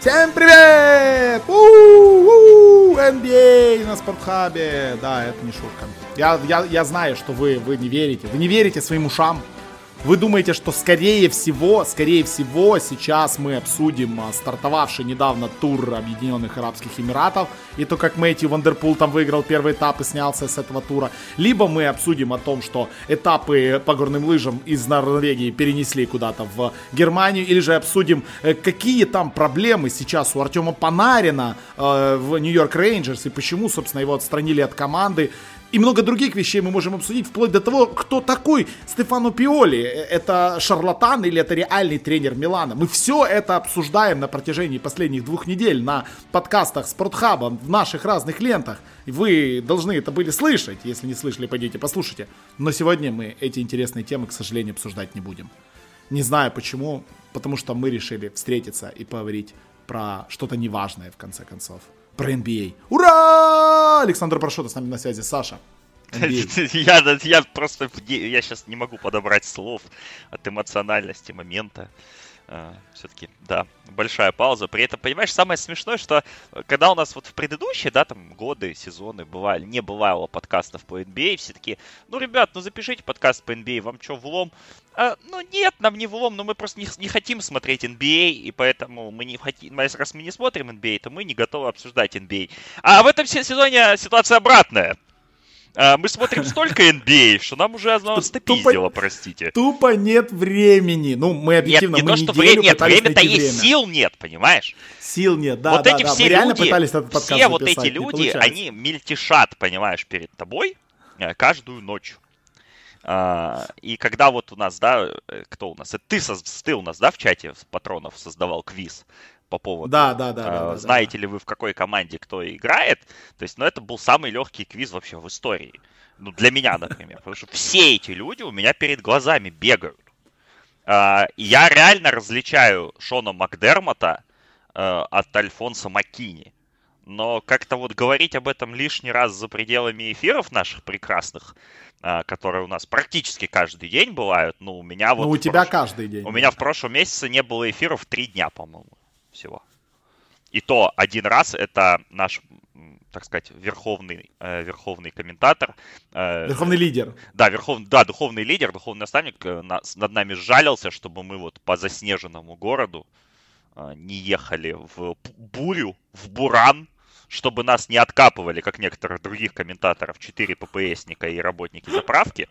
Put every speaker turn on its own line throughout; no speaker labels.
Всем привет! У-у-у! NBA на Спортхабе. Да, это не шутка. Я, я, я знаю, что вы, вы не верите. Вы не верите своим ушам. Вы думаете, что скорее всего, скорее всего, сейчас мы обсудим а, стартовавший недавно тур Объединенных Арабских Эмиратов и то, как Мэтью Вандерпул там выиграл первый этап и снялся с этого тура. Либо мы обсудим о том, что этапы по горным лыжам из Норвегии перенесли куда-то в Германию, или же обсудим, э, какие там проблемы сейчас у Артема Панарина э, в Нью-Йорк Рейнджерс и почему, собственно, его отстранили от команды и много других вещей мы можем обсудить, вплоть до того, кто такой Стефано Пиоли. Это шарлатан или это реальный тренер Милана. Мы все это обсуждаем на протяжении последних двух недель на подкастах Спортхаба, в наших разных лентах. Вы должны это были слышать. Если не слышали, пойдите послушайте. Но сегодня мы эти интересные темы, к сожалению, обсуждать не будем. Не знаю почему, потому что мы решили встретиться и поговорить про что-то неважное в конце концов про NBA. Ура! Александр Прошота с нами на связи. Саша.
Я, я просто я сейчас не могу подобрать слов от эмоциональности момента. Uh, все-таки, да, большая пауза. При этом, понимаешь, самое смешное, что э, когда у нас вот в предыдущие, да, там, годы, сезоны бывали, не бывало подкастов по NBA, все таки ну, ребят, ну, запишите подкаст по NBA, вам что, влом? А, ну, нет, нам не влом, но мы просто не, не хотим смотреть NBA, и поэтому мы не хотим, раз мы не смотрим NBA, то мы не готовы обсуждать NBA. А в этом сезоне ситуация обратная. А, мы смотрим столько NBA, что нам уже оно стопиздило, простите.
Тупо нет времени. Ну, мы объективно,
нет, не мы то, что время, нет, время-то есть, сил нет, понимаешь?
Сил нет, да,
вот
да,
эти
да.
Все
мы реально
люди,
пытались этот подкаст
Все вот эти люди, они мельтешат, понимаешь, перед тобой э, каждую ночь. А, и когда вот у нас, да, э, кто у нас? Это ты, ты у нас, да, в чате патронов создавал квиз по поводу,
да, да, да,
э,
да,
знаете
да.
ли вы в какой команде кто играет. То есть, ну, это был самый легкий квиз вообще в истории. Ну, для меня, например. Потому что все эти люди у меня перед глазами бегают. Э, я реально различаю Шона Макдермота э, от Альфонса Маккини. Но как-то вот говорить об этом лишний раз за пределами эфиров наших прекрасных, э, которые у нас практически каждый день бывают, ну, у меня вот...
Ну, у тебя прош... каждый день.
У меня в прошлом месяце не было эфиров три дня, по-моему всего. И то один раз это наш, так сказать, верховный, э, верховный комментатор.
Э, верховный лидер.
Да, верхов, да, духовный лидер, духовный наставник э, нас, над нами жалился, чтобы мы вот по заснеженному городу э, не ехали в бурю, в буран, чтобы нас не откапывали, как некоторых других комментаторов, 4 ППСника и работники заправки.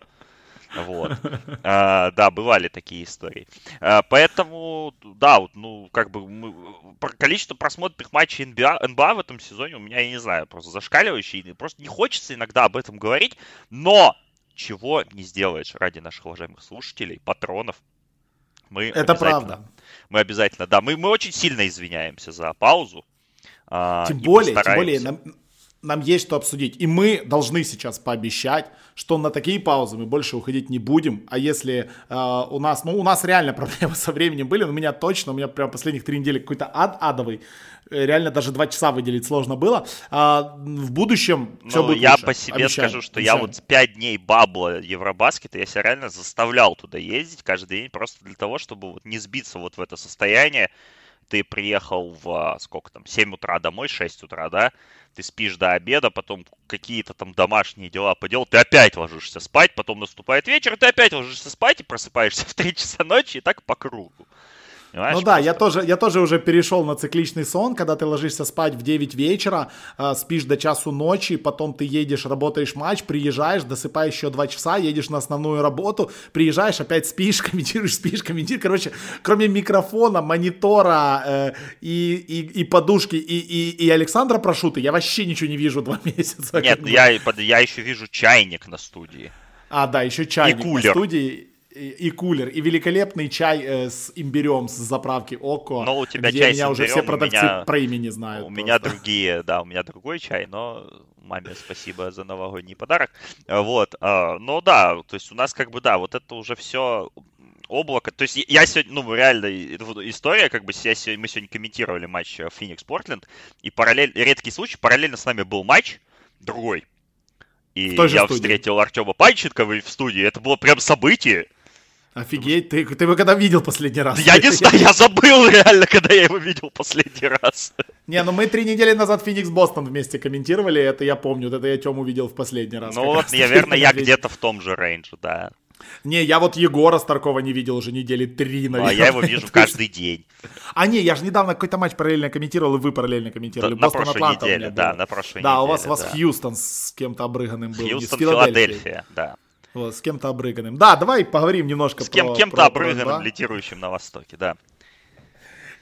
Вот. А, да, бывали такие истории. А, поэтому, да, вот, ну, как бы мы, количество просмотренных матчей НБА, НБА в этом сезоне у меня, я не знаю, просто зашкаливающее. Просто не хочется иногда об этом говорить, но чего не сделаешь ради наших уважаемых слушателей, патронов. Мы
Это правда.
Мы обязательно, да, мы, мы очень сильно извиняемся за паузу.
А, тем более, тем более, нам, нам есть что обсудить. И мы должны сейчас пообещать, что на такие паузы мы больше уходить не будем. А если э, у нас, ну, у нас реально проблемы со временем были, у меня точно, у меня прям последних три недели какой-то ад адовый. Э, реально даже два часа выделить сложно было. А в будущем
ну,
все будет
Я
лучше.
по себе
Обещаем.
скажу, что
Обещаем.
я вот пять дней бабла Евробаскета, я себя реально заставлял туда ездить каждый день, просто для того, чтобы вот не сбиться вот в это состояние. Ты приехал в, а, сколько там, 7 утра домой, 6 утра, да? ты спишь до обеда, потом какие-то там домашние дела поделал, ты опять ложишься спать, потом наступает вечер, ты опять ложишься спать и просыпаешься в 3 часа ночи и так по кругу.
Понимаешь, ну да, я тоже, я тоже уже перешел на цикличный сон, когда ты ложишься спать в 9 вечера, э, спишь до часу ночи, потом ты едешь, работаешь матч, приезжаешь, досыпаешь еще 2 часа, едешь на основную работу, приезжаешь, опять спишь, комментируешь, спишь, комментируешь. Короче, кроме микрофона, монитора э, и, и, и подушки, и, и, и Александра Прошуты, я вообще ничего не вижу два месяца.
Нет, я, я еще вижу чайник на студии.
А, да, еще чайник
и кулер.
на студии и, кулер, и великолепный чай э, с имбирем с заправки Око.
Но у тебя
где
чай
меня
с
уже все продавцы
меня,
про имени знают.
У
просто.
меня другие, да, у меня другой чай, но маме спасибо за новогодний подарок. Вот, э, ну да, то есть у нас как бы, да, вот это уже все облако. То есть я сегодня, ну, реально, история, как бы я сегодня, мы сегодня комментировали матч Феникс Портленд, и параллельно, редкий случай, параллельно с нами был матч другой. И я
студии.
встретил Артема Панченкова в студии. Это было прям событие.
Офигеть, ты, ты его когда видел последний раз?
Я не знаю, я забыл реально, когда я его видел последний раз.
Не, ну мы три недели назад Феникс Бостон вместе комментировали, это я помню, это я Тему видел в последний раз.
Ну вот, наверное, я где-то в том же рейнже, да.
Не, я вот Егора Старкова не видел уже недели три, наверное.
Ну, а я его вижу каждый день.
А не, я же недавно какой-то матч параллельно комментировал, и вы параллельно комментировали.
Да, на прошлой Атланта неделе, да, на прошлой
да,
неделе.
Да, у вас, у вас
да.
Хьюстон с кем-то обрыганным был.
Хьюстон, Филадельфия, да.
Вот, с кем-то обрыганным. Да, давай поговорим немножко
с кем,
про...
кем-то
про,
обрыганным,
про,
лидирующим на Востоке, да.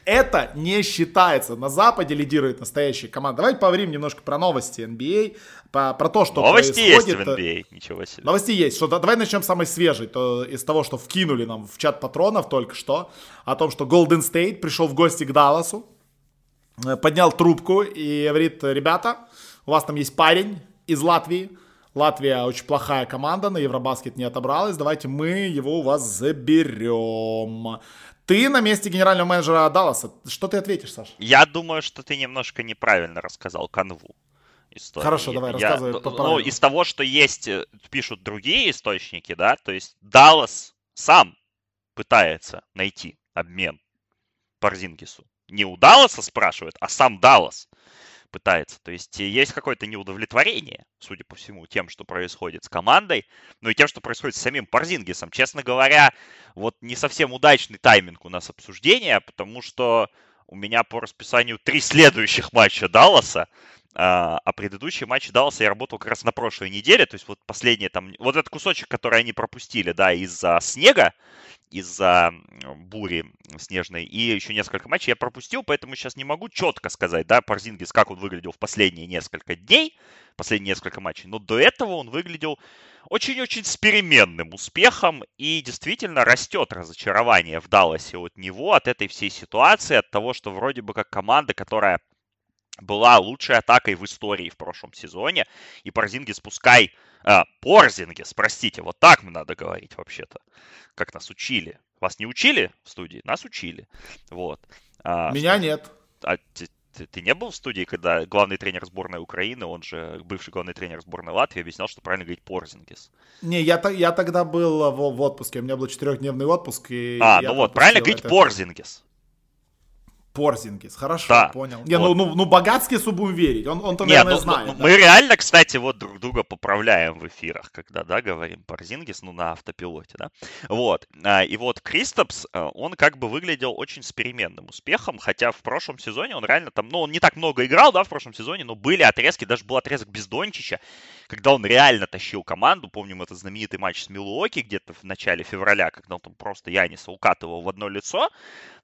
Это не считается. На Западе лидирует настоящая команда. Давайте поговорим немножко про новости NBA, по, про то, что
новости
происходит.
есть в NBA, ничего себе.
Новости есть. Что, давай начнем с самой свежей, то из того, что вкинули нам в чат патронов только что, о том, что Golden State пришел в гости к Далласу, э, поднял трубку и говорит, ребята, у вас там есть парень из Латвии, Латвия очень плохая команда, на Евробаскет не отобралась, давайте мы его у вас заберем. Ты на месте генерального менеджера Далласа. Что ты ответишь, Саша?
Я думаю, что ты немножко неправильно рассказал канву. Истории.
Хорошо, давай,
я,
рассказывай.
Ну, из того, что есть, пишут другие источники, да, то есть Даллас сам пытается найти обмен Парзингису. Не у Далласа спрашивает, а сам Даллас пытается. То есть есть какое-то неудовлетворение, судя по всему, тем, что происходит с командой, ну и тем, что происходит с самим Парзингисом. Честно говоря, вот не совсем удачный тайминг у нас обсуждения, потому что у меня по расписанию три следующих матча Далласа, а предыдущий матч Далласа я работал как раз на прошлой неделе, то есть вот последний там, вот этот кусочек, который они пропустили, да, из-за снега, из-за бури снежной, и еще несколько матчей я пропустил, поэтому сейчас не могу четко сказать, да, Парзингис, как он выглядел в последние несколько дней, последние несколько матчей, но до этого он выглядел очень-очень с переменным успехом, и действительно растет разочарование в Далласе от него, от этой всей ситуации, от того, что вроде бы как команда, которая была лучшей атакой в истории в прошлом сезоне. И Порзингис пускай... А, Порзингис, простите, вот так мы надо говорить вообще-то. Как нас учили. Вас не учили в студии? Нас учили. Вот.
А, Меня что... нет.
А, ты, ты, ты не был в студии, когда главный тренер сборной Украины, он же бывший главный тренер сборной Латвии, объяснял, что правильно говорить Порзингис?
Не, я, я тогда был в, в отпуске, у меня был четырехдневный отпуск. И
а, ну вот, правильно говорить это... Порзингис.
Порзингис, хорошо, да. понял. Не, вот. ну, ну, ну Богатскису будем верить, он, он-то,
Не,
наверное,
ну,
знает.
Ну,
да?
Мы реально, кстати, вот друг друга поправляем в эфирах, когда, да, говорим Порзингис, ну, на автопилоте, да. Вот, а, и вот Кристопс, а, он как бы выглядел очень с переменным успехом, хотя в прошлом сезоне он реально там, ну, он не так много играл, да, в прошлом сезоне, но были отрезки, даже был отрезок без Дончича, когда он реально тащил команду, помним этот знаменитый матч с Милуоки где-то в начале февраля, когда он там просто Яниса укатывал в одно лицо,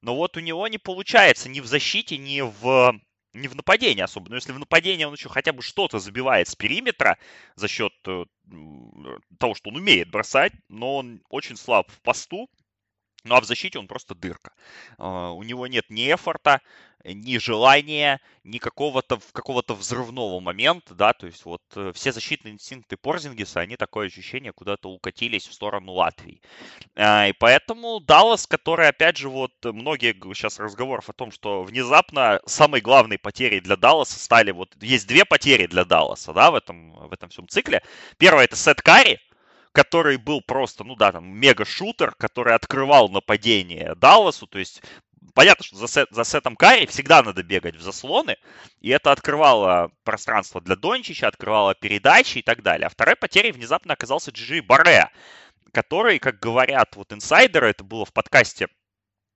но вот у него не получается ни в защите, ни в не в нападении особо, но если в нападении он еще хотя бы что-то забивает с периметра за счет э, того, что он умеет бросать, но он очень слаб в посту, ну а в защите он просто дырка. Uh, у него нет ни эфорта, ни желания, ни какого-то какого-то взрывного момента, да, то есть вот э, все защитные инстинкты Порзингиса, они такое ощущение куда-то укатились в сторону Латвии. Uh, и поэтому Даллас, который, опять же, вот многие сейчас разговоров о том, что внезапно самой главной потерей для Далласа стали вот, есть две потери для Далласа, да, в этом, в этом всем цикле. Первое это Сет Карри, который был просто, ну да, там, мега-шутер, который открывал нападение Далласу, то есть понятно, что за, сет, за сетом Карри всегда надо бегать в заслоны, и это открывало пространство для Дончича, открывало передачи и так далее. А второй потерей внезапно оказался Джи Барре, который, как говорят вот инсайдеры, это было в подкасте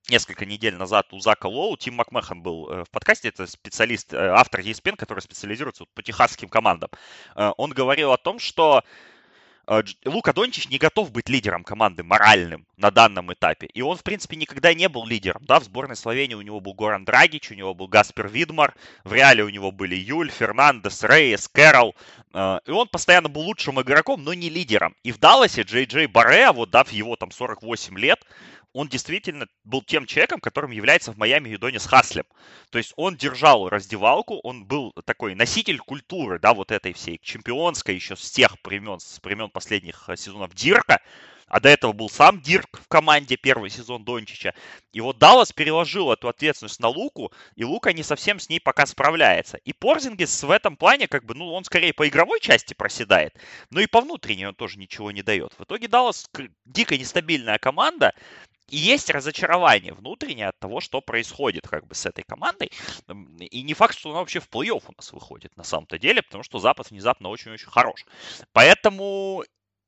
несколько недель назад у Зака Лоу, Тим Макмехан был в подкасте, это специалист, автор ESPN, который специализируется по техасским командам. Он говорил о том, что Лука Дончич не готов быть лидером команды моральным на данном этапе. И он, в принципе, никогда не был лидером. Да, в сборной Словении у него был Горан Драгич, у него был Гаспер Видмар, в Реале у него были Юль, Фернандес, Рейес, Кэрол. И он постоянно был лучшим игроком, но не лидером. И в Далласе Джей Джей Барре, вот дав его там 48 лет, он действительно был тем человеком, которым является в Майами Юдонис Хаслем. То есть он держал раздевалку, он был такой носитель культуры, да, вот этой всей чемпионской еще с тех времен, с времен последних э, сезонов Дирка. а до этого был сам Дирк в команде первый сезон Дончича. И вот Даллас переложил эту ответственность на Луку, и Лука не совсем с ней пока справляется. И Порзингис в этом плане, как бы, ну, он скорее по игровой части проседает, но и по внутренней он тоже ничего не дает. В итоге Даллас дико нестабильная команда, и есть разочарование внутреннее от того, что происходит как бы с этой командой. И не факт, что она вообще в плей-офф у нас выходит на самом-то деле, потому что Запад внезапно очень-очень хорош. Поэтому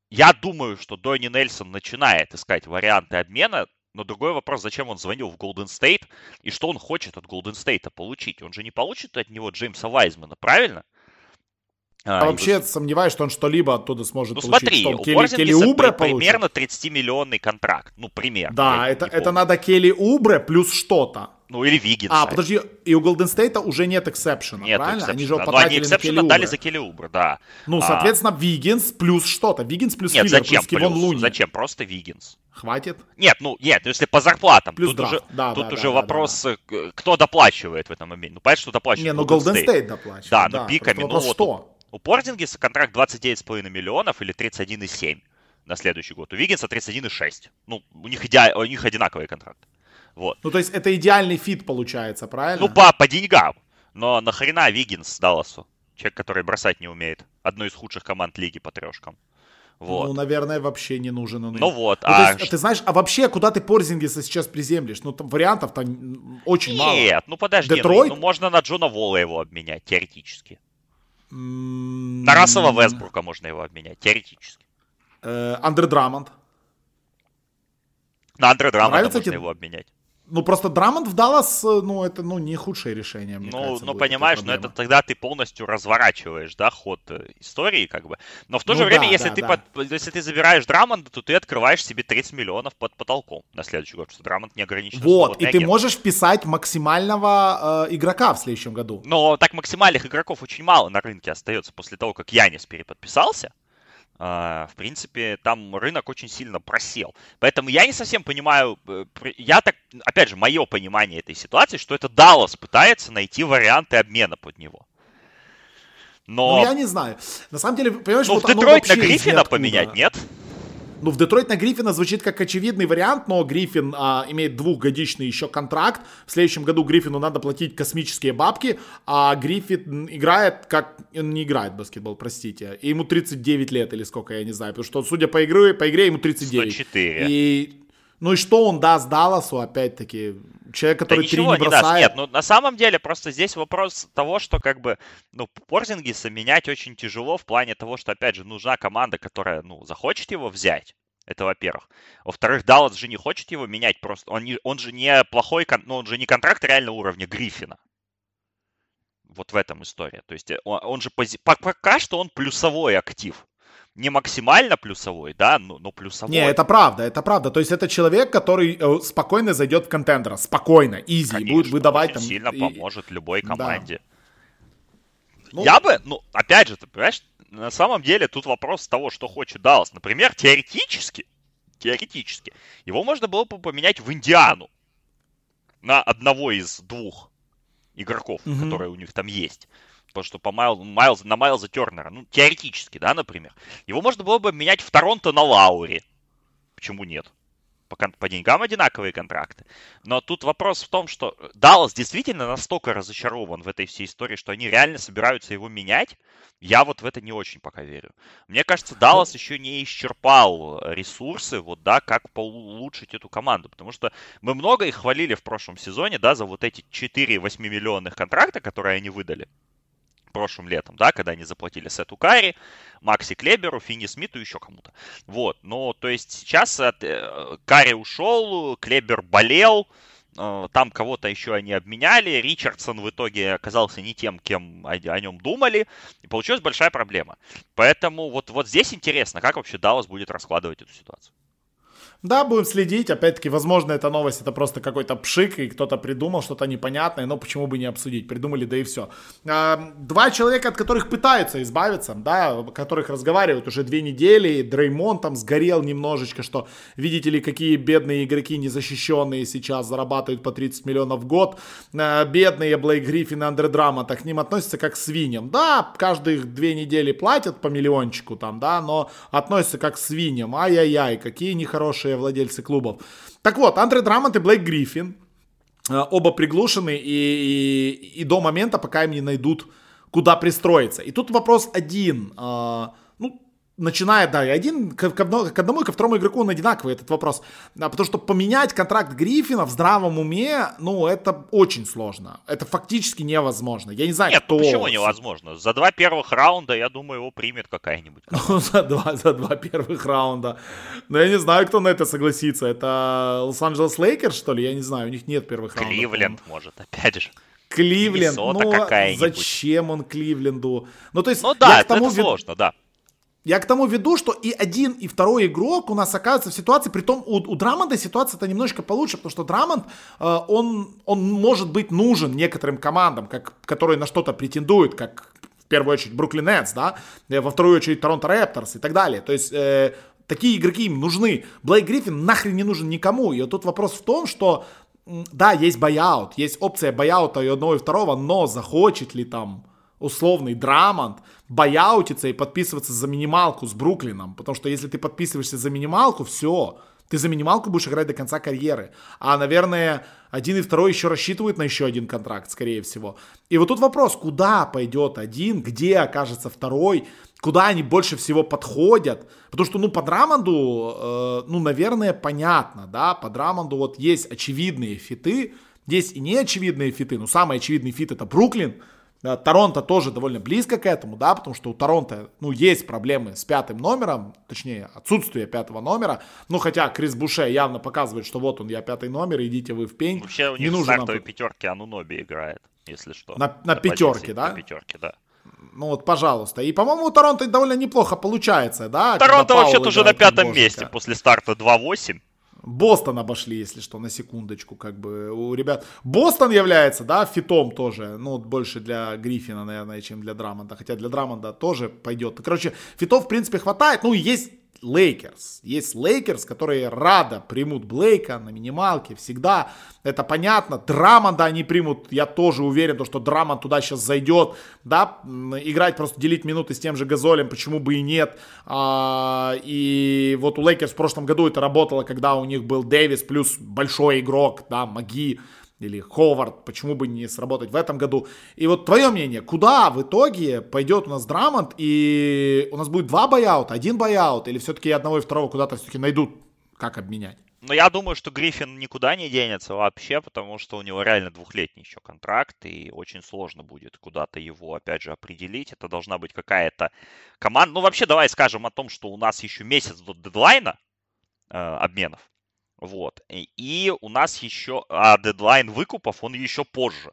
я думаю, что Донни Нельсон начинает искать варианты обмена, но другой вопрос, зачем он звонил в Голден Стейт и что он хочет от Голден Стейта получить. Он же не получит от него Джеймса Вайзмана, правильно?
А, вообще вы... сомневаюсь, что он что-либо оттуда сможет
ну,
получить.
смотри, что у Келли, Келли Убре примерно 30-миллионный контракт. Ну, примерно.
Да, это, это надо Келли Убре плюс что-то.
Ну, или Виггинса.
А, подожди, и у Голден Стейта уже нет exception а, нет правильно?
Exception. Они же его потратили они exception а дали за Келли Убре, да.
Ну, а. соответственно, а... Виггинс плюс что-то. Виггинс плюс нет, filler
зачем
плюс Кевон Луни.
Зачем? Просто Виггинс.
Хватит?
Нет, ну, нет, если по зарплатам.
Плюс
тут
драфт.
уже,
да,
тут
да,
уже
да,
вопрос,
да,
да. кто доплачивает в этом моменте. Ну, понятно, что доплачивает
Не, ну Голден Стейт доплачивает.
Да, ну pick ами. Ну,
вот что?
У Порзингиса контракт 29,5 миллионов или 31,7 на следующий год. У Виггинса 31,6. Ну, у них, иде... у них одинаковый контракт. Вот.
Ну, то есть это идеальный fit получается, правильно?
Ну, по, по деньгам. Но нахрена Виггинс Далласу? Человек, который бросать не умеет. Одной из худших команд лиги по трешкам. Вот.
Ну, наверное, вообще не нужен он.
Ну вот.
Ну, а... есть, ты знаешь, а вообще, куда ты Порзингиса сейчас приземлишь? Ну, там вариантов-то очень
Нет,
мало.
Нет, ну подожди.
Детройт?
Ну, ну, можно на Джона Волла его обменять, теоретически. На Рассела Вестбрука можно его обменять, теоретически.
Э, Андре Драмонт.
На Андре Драмонта можно тебе... его обменять.
Ну, просто Драмонт в Даллас, э, ну, это, ну, не худшее решение, мне
Ну,
кажется,
ну понимаешь, но это тогда ты полностью разворачиваешь, да, ход э, истории, как бы. Но в то же
ну,
время,
да,
если,
да,
ты
да.
Под, если ты забираешь Драмонда, то ты открываешь себе 30 миллионов под потолком на следующий год, что Драмонд не ограничен.
Вот, и ты можешь вписать максимального э, игрока в следующем году.
Но так максимальных игроков очень мало на рынке остается после того, как Янис переподписался. А, в принципе, там рынок очень сильно просел. Поэтому я не совсем понимаю, э, я так, опять же, мое понимание этой ситуации, что это Даллас пытается найти варианты обмена под него. Но...
Ну, я не знаю. На самом деле, понимаешь,
ну,
вот
в Детройт на Гриффина поменять, нет?
Ну, в Детройт на Гриффина звучит как очевидный вариант, но Гриффин а, имеет двухгодичный еще контракт. В следующем году Гриффину надо платить космические бабки, а Гриффин играет как... Он не играет в баскетбол, простите. И ему 39 лет или сколько, я не знаю. Потому что, судя по игре, по игре ему 39.
104.
И... Ну и что он даст Далласу, опять-таки, человек, который
да
три
не,
не бросает.
даст. Нет, ну на самом деле просто здесь вопрос того, что как бы, ну, Порзингиса менять очень тяжело в плане того, что, опять же, нужна команда, которая, ну, захочет его взять. Это во-первых. Во-вторых, Даллас же не хочет его менять просто. Он, не, он же не плохой, ну, он же не контракт реального уровня Гриффина. Вот в этом история. То есть он, он же пози... пока что он плюсовой актив не максимально плюсовой, да, но, но плюсовой.
Не, это правда, это правда. То есть это человек, который э, спокойно зайдет в контендера, спокойно, изи,
Конечно,
будет выдавать там.
сильно
и...
поможет любой команде.
Да. Ну,
Я бы, ну, опять же, ты понимаешь, на самом деле тут вопрос того, что хочет Даллас. Например, теоретически, теоретически, его можно было бы поменять в Индиану на одного из двух игроков, угу. которые у них там есть. Потому что по Майл, Майлз, на Майлза Тернера, ну, теоретически, да, например. Его можно было бы менять в Торонто на Лаури. Почему нет? По, по деньгам одинаковые контракты. Но тут вопрос в том, что Даллас действительно настолько разочарован в этой всей истории, что они реально собираются его менять. Я вот в это не очень пока верю. Мне кажется, Даллас еще не исчерпал ресурсы, вот, да, как улучшить эту команду. Потому что мы много их хвалили в прошлом сезоне, да, за вот эти 4 8-миллионных контракта, которые они выдали прошлым летом, да, когда они заплатили Сету Карри, Макси Клеберу, Финни Смиту и еще кому-то. Вот, но то есть сейчас от, э, Карри ушел, Клебер болел, э, там кого-то еще они обменяли, Ричардсон в итоге оказался не тем, кем о, нем думали, и получилась большая проблема. Поэтому вот, вот здесь интересно, как вообще Даллас будет раскладывать эту ситуацию.
Да, будем следить. Опять-таки, возможно, эта новость это просто какой-то пшик, и кто-то придумал что-то непонятное, но почему бы не обсудить? Придумали, да и все. А, два человека, от которых пытаются избавиться, да, о которых разговаривают уже две недели. Дреймон там сгорел немножечко, что видите ли, какие бедные игроки незащищенные сейчас зарабатывают по 30 миллионов в год. А, бедные Блейк Гриффин и Андре Драма, к ним относятся как к свиньям. Да, каждые две недели платят по миллиончику там, да, но относятся как к свиньям. Ай-яй-яй, какие нехорошие бывшие владельцы клубов. Так вот, Андре Драмонт и Блейк Гриффин, э, оба приглушены, и, и, и до момента, пока им не найдут, куда пристроиться. И тут вопрос один. Ну, начиная, да, и один к, к, одному, к одному и ко второму игроку он одинаковый этот вопрос. А, потому что поменять контракт Гриффина в здравом уме, ну, это очень сложно. Это фактически невозможно. Я не знаю,
Нет,
кто...
Ну, почему невозможно? За два первых раунда, я думаю, его примет какая-нибудь.
Ну, за два, за два первых раунда. Но я не знаю, кто на это согласится. Это Лос-Анджелес Лейкерс, что ли? Я не знаю, у них нет первых
раундов.
Кливленд,
может, опять же.
Кливленд, ну, зачем он Кливленду?
Ну, то есть, ну да, это вид... сложно, да.
Я к тому веду, что и один, и второй игрок у нас оказывается в ситуации, при том у, у Драмонда ситуация-то немножко получше, потому что Драмонд, э, он, он может быть нужен некоторым командам, как, которые на что-то претендуют, как в первую очередь Бруклин Нетс, да, э, во вторую очередь Торонто Репторс и так далее. То есть э, такие игроки им нужны. Блейк Гриффин нахрен не нужен никому. И вот тут вопрос в том, что да, есть бояут, есть опция бояута и одного, и второго, но захочет ли там условный Драмонт бояутиться и подписываться за минималку с Бруклином. Потому что если ты подписываешься за минималку, все, ты за минималку будешь играть до конца карьеры. А, наверное, один и второй еще рассчитывают на еще один контракт, скорее всего. И вот тут вопрос, куда пойдет один, где окажется второй, куда они больше всего подходят. Потому что, ну, по Драмонду, э, ну, наверное, понятно, да, по Драмонду вот есть очевидные fit ы, есть и неочевидные fit ы. Ну, самый очевидный fit это Бруклин, да, Торонто тоже довольно близко к этому, да, потому что у Торонто, ну, есть проблемы с пятым номером, точнее, отсутствие пятого номера, ну, хотя Крис Буше явно показывает, что вот он, я пятый номер, идите вы в пень.
Вообще у них не в стартовой нам... пятерке Ануноби играет, если что.
На, на, на пятерке, да?
На пятерке, да.
Ну вот, пожалуйста. И, по-моему, у Торонто довольно неплохо получается, да?
Торонто вообще-то уже на пятом месте после старта 2-8.
Бостон обошли, если что, на секундочку, как бы у ребят. Бостон является, да, fit ом тоже, ну, больше для Гриффина, наверное, чем для Драмонда, хотя для Драмонда тоже пойдет. Короче, fit ов, в принципе, хватает, ну, есть Лейкерс. Есть Лейкерс, которые рады примут Блейка на минималке всегда. Это понятно. Драмонда они примут, я тоже уверен, то, что Драмонд туда сейчас зайдет. Да, играть просто делить минуты с тем же Газолем, почему бы и нет. А, и вот у Лейкерс в прошлом году это работало, когда у них был Дэвис плюс большой игрок, да, Маги или Ховард, почему бы не сработать в этом году. И вот твое мнение, куда в итоге пойдет у нас Драмонд, и у нас будет два buyout а, один buyout, или все-таки одного и второго куда-то все-таки найдут, как обменять?
Ну, я думаю, что Гриффин никуда не денется вообще, потому что у него реально двухлетний еще контракт, и очень сложно будет куда-то его, опять же, определить. Это должна быть какая-то команда. Ну, вообще, давай скажем о том, что у нас еще месяц до дедлайна э, обменов. Вот. И у нас еще, а дедлайн выкупов, он еще позже.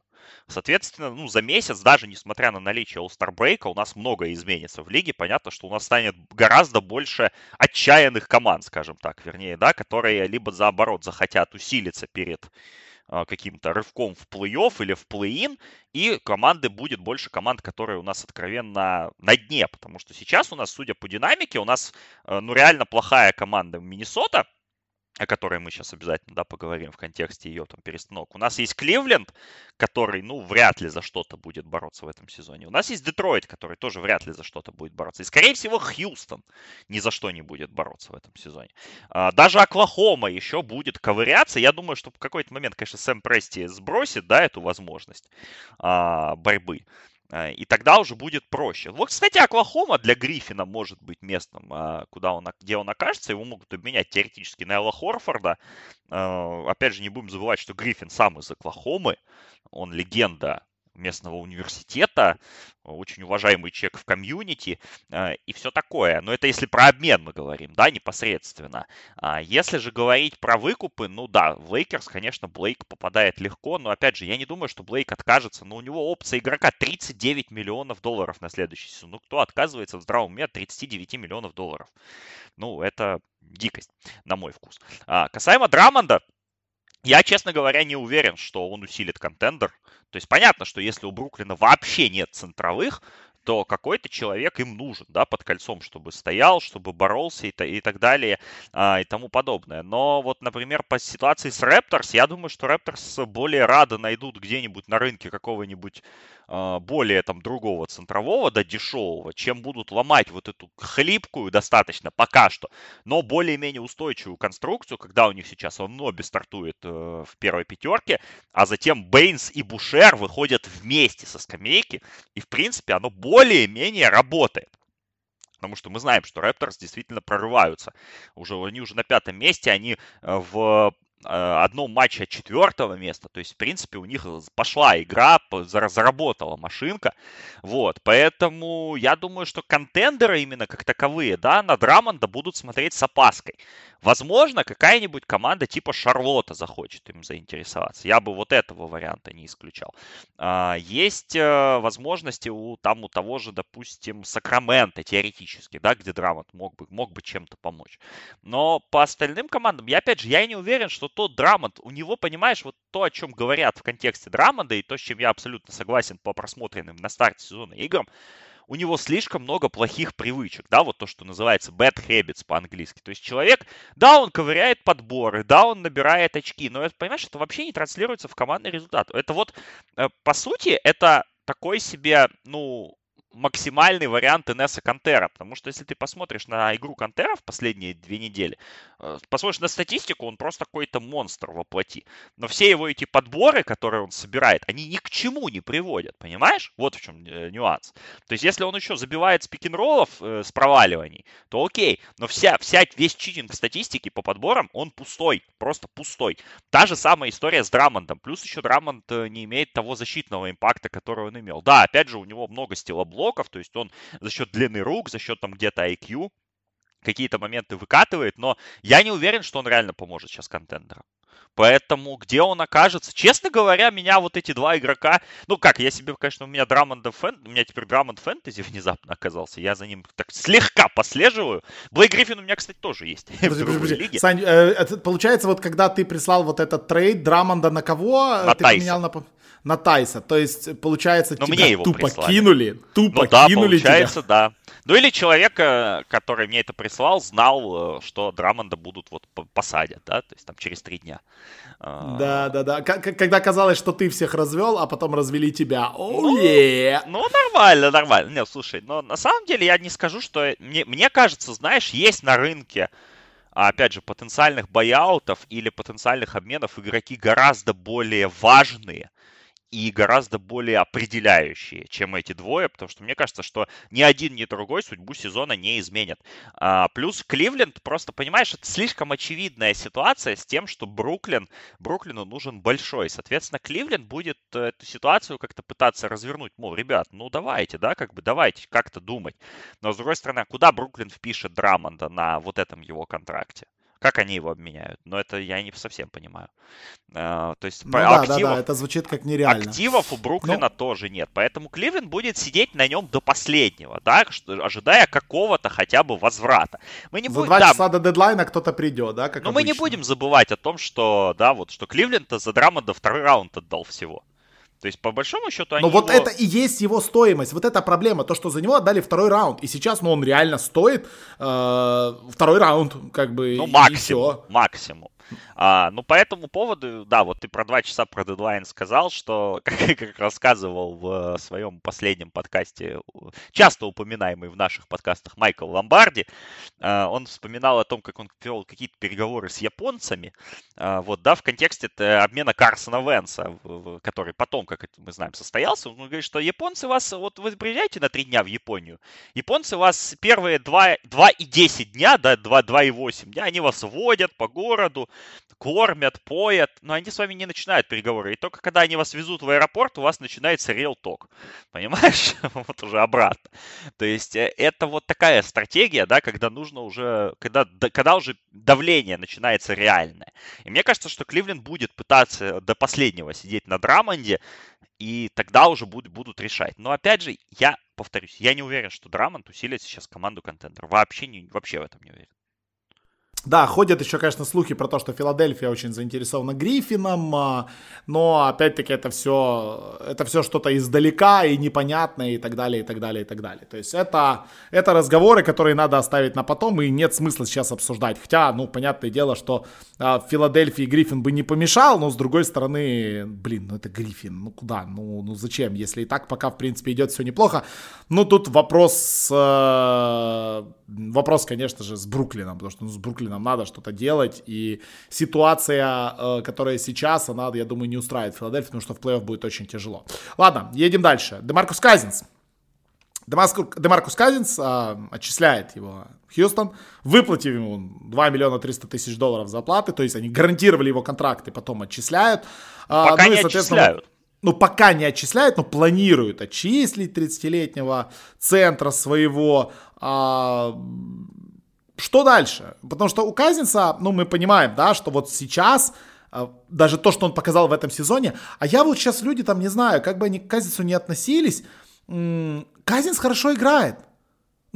Соответственно, ну, за месяц, даже несмотря на наличие All-Star Break, у нас многое изменится в лиге. Понятно, что у нас станет гораздо больше отчаянных команд, скажем так, вернее, да, которые либо заоборот захотят усилиться перед а, каким-то рывком в плей-офф или в плей-ин, и команды будет больше команд, которые у нас откровенно на дне, потому что сейчас у нас, судя по динамике, у нас, э, ну, реально плохая команда Миннесота, о которой мы сейчас обязательно да, поговорим в контексте ее там перестановок. У нас есть Кливленд, который, ну, вряд ли за что-то будет бороться в этом сезоне. У нас есть Детройт, который тоже вряд ли за что-то будет бороться. И, скорее всего, Хьюстон ни за что не будет бороться в этом сезоне. А, даже Оклахома еще будет ковыряться. Я думаю, что в какой-то момент, конечно, Сэм Прести сбросит, да, эту возможность а, борьбы. Э, и тогда уже будет проще. Вот, кстати, Оклахома для Гриффина может быть местом, а, куда он, где он окажется. Его могут обменять теоретически на Эла Хорфорда. Э, опять же, не будем забывать, что Гриффин сам из Оклахомы. Он легенда местного университета, очень уважаемый человек в community э, и все такое. Но это если про обмен мы говорим, да, непосредственно. А если же говорить про выкупы, ну да, в Лейкерс, конечно, Блейк попадает легко, но опять же, я не думаю, что Блейк откажется, но у него опция игрока 39 миллионов долларов на следующий сезон. Ну, кто отказывается в здравом уме от 39 миллионов долларов? Ну, это дикость, на мой вкус. А, касаемо Драмонда, я, честно говоря, не уверен, что он усилит контендер. То есть понятно, что если у Бруклина вообще нет центровых, то какой-то человек им нужен, да, под кольцом, чтобы стоял, чтобы боролся и, и так далее а, и тому подобное. Но вот, например, по ситуации с Raptors, я думаю, что Raptors более рады найдут где-нибудь на рынке какого-нибудь более там другого центрового, да, дешевого, чем будут ломать вот эту хлипкую достаточно пока что, но более-менее устойчивую конструкцию, когда у них сейчас он Ноби стартует э, в первой пятерке, а затем Бейнс и Бушер выходят вместе со скамейки, и в принципе оно более-менее работает. Потому что мы знаем, что Raptors действительно прорываются. Уже, они уже на пятом месте, они э, в одном матче от четвертого места. То есть, в принципе, у них пошла игра, заработала машинка. Вот, поэтому я думаю, что контендеры именно как таковые, да, на Драмонда будут смотреть с опаской. Возможно, какая-нибудь команда типа Шарлота захочет им заинтересоваться. Я бы вот этого варианта не исключал. А, есть э, возможности у, там, у того же, допустим, Сакрамента теоретически, да, где Драмонт мог бы, мог бы чем-то помочь. Но по остальным командам, я опять же, я не уверен, что тот Драмонт, у него, понимаешь, вот то, о чем говорят в контексте Драмонда, и то, с чем я абсолютно согласен по просмотренным на старте сезона играм, у него слишком много плохих привычек, да, вот то, что называется bad habits по-английски. То есть человек, да, он ковыряет подборы, да, он набирает очки, но, понимаешь, это вообще не транслируется в командный результат. Это вот, э, по сути, это такой себе, ну, максимальный вариант Инесса Кантера, потому что если ты посмотришь на игру Кантера в последние две недели, э, посмотришь на статистику, он просто какой-то монстр воплоти. Но все его эти подборы, которые он собирает, они ни к чему не приводят, понимаешь? Вот в чем э, нюанс. То есть если он еще забивает спикин-роллов э, с проваливаний, то окей, но вся, вся, весь читинг статистики по подборам, он пустой, просто пустой. Та же самая история с Драмондом, плюс еще Драмонд э, не имеет того защитного импакта, который он имел. Да, опять же, у него много стилоблоков, блоков, то есть он за счет длины рук, за счет там где-то IQ какие-то моменты выкатывает, но я не уверен, что он реально поможет сейчас контендерам. Поэтому где он окажется? Честно говоря, меня вот эти два игрока... Ну как, я себе, конечно, у меня Драмонда фэн... У меня теперь Драмонд фэнтези внезапно оказался. Я за ним так слегка послеживаю. Блейк Гриффин у меня, кстати, тоже есть. Подожди, в подожди,
лиге. Сань, э, это, получается, вот когда ты прислал вот этот трейд Драмонда на кого?
На
ты
Тайса. поменял на
на Тайса. То есть, получается,
Но тебя мне его
тупо
прислали.
кинули. Тупо
ну, да,
кинули
получается, тебя. да. Ну или человек, который мне это прислал, знал, э, что Драмонда будут вот посадят, да, то есть там через три дня.
А, да, да, да. Когда казалось, что ты всех развел, а потом развели тебя.
Oh, ну, yeah. ну, нормально, нормально. Не, слушай, но на самом деле я не скажу, что... Мне, мне кажется, знаешь, есть на рынке а опять же, потенциальных бояутов или потенциальных обменов игроки гораздо более важные, и гораздо более определяющие, чем эти двое, потому что мне кажется, что ни один, ни другой судьбу сезона не изменят. А, плюс Кливленд, просто понимаешь, это слишком очевидная ситуация с тем, что Бруклин, Бруклину нужен большой. Соответственно, Кливленд будет э, эту ситуацию как-то пытаться развернуть. Мол, ребят, ну давайте, да, как бы давайте как-то думать. Но с другой стороны, а куда Бруклин впишет Драмонда на вот этом его контракте? Как они его обменяют? Но это я не совсем понимаю. А, то есть
ну, да, активов, да, да, это звучит как нереально.
Активов у Бруклина Но... тоже нет, поэтому Кливленд будет сидеть на нем до последнего, да, ожидая какого-то хотя бы возврата.
Мы не За будем, два да, часа до дедлайна кто-то придет, да, как
Но
обычно.
мы не будем забывать о том, что, да, вот, что Кливленд за до второй раунд отдал всего. То есть, по большому счету, они
Но вот это и есть его стоимость. Вот эта проблема. То, что за него отдали второй раунд. И сейчас, ну, он реально стоит э, второй раунд, как бы,
Ну, максимум, максимум. А, ну, по этому поводу, да, вот ты про два часа про дедлайн сказал, что, как, как рассказывал в своем последнем подкасте, часто упоминаемый в наших подкастах Майкл Ломбарди, а, он вспоминал о том, как он вел какие-то переговоры с японцами, а, вот, да, в контексте обмена Карсона Венса, который потом как мы знаем, состоялся, он говорит, что японцы вас, вот вы приезжаете на три дня в Японию, японцы вас первые 2, 2 и 10 дня, да, 2, 2 и 8 дня, они вас водят по городу, кормят, поят, но они с вами не начинают переговоры. И только когда они вас везут в аэропорт, у вас начинается talk. Понимаешь? вот уже обратно. То есть э, это вот такая стратегия, да, когда нужно уже, когда, когда уже давление начинается реальное. И мне кажется, что Кливленд будет пытаться до последнего сидеть на Драмонде, и тогда уже будут, будут решать. Но опять же, я повторюсь, я не уверен, что Драмонд усилит сейчас команду контендер. Вообще, не, вообще в этом не уверен.
Да, ходят еще, конечно, слухи про то, что Филадельфия очень заинтересована Гриффином, а, но опять-таки это все, это все что-то издалека и непонятное и так далее, и так далее, и так далее. То есть это, это разговоры, которые надо оставить на потом, и нет смысла сейчас обсуждать. Хотя, ну, понятное дело, что а, в Филадельфии Гриффин бы не помешал, но с другой стороны, блин, ну это Гриффин, ну куда, ну, ну зачем, если и так пока, в принципе, идет все неплохо. Ну, тут вопрос, э, вопрос, конечно же, с Бруклином, потому что ну, с Бруклином нам надо что-то делать, и ситуация, э, которая сейчас, она, я думаю, не устраивает Филадельфию, потому что в плей-офф будет очень тяжело. Ладно, едем дальше. Демаркус Казинс. Демаркус Казинс а, отчисляет его Хьюстон, выплатив ему 2 миллиона 300 тысяч долларов зарплаты, то есть они гарантировали его контракт и потом отчисляют.
А, Пока ну, не и, отчисляют.
Ну, пока не отчисляют, но планируют отчислить 30-летнего центра своего. А, что дальше? Потому что у Казинца, ну, мы понимаем, да, что вот сейчас а, даже то, что он показал в этом сезоне, а я вот сейчас люди там не знаю, как бы они к Казинцу не относились, Казинс хорошо играет.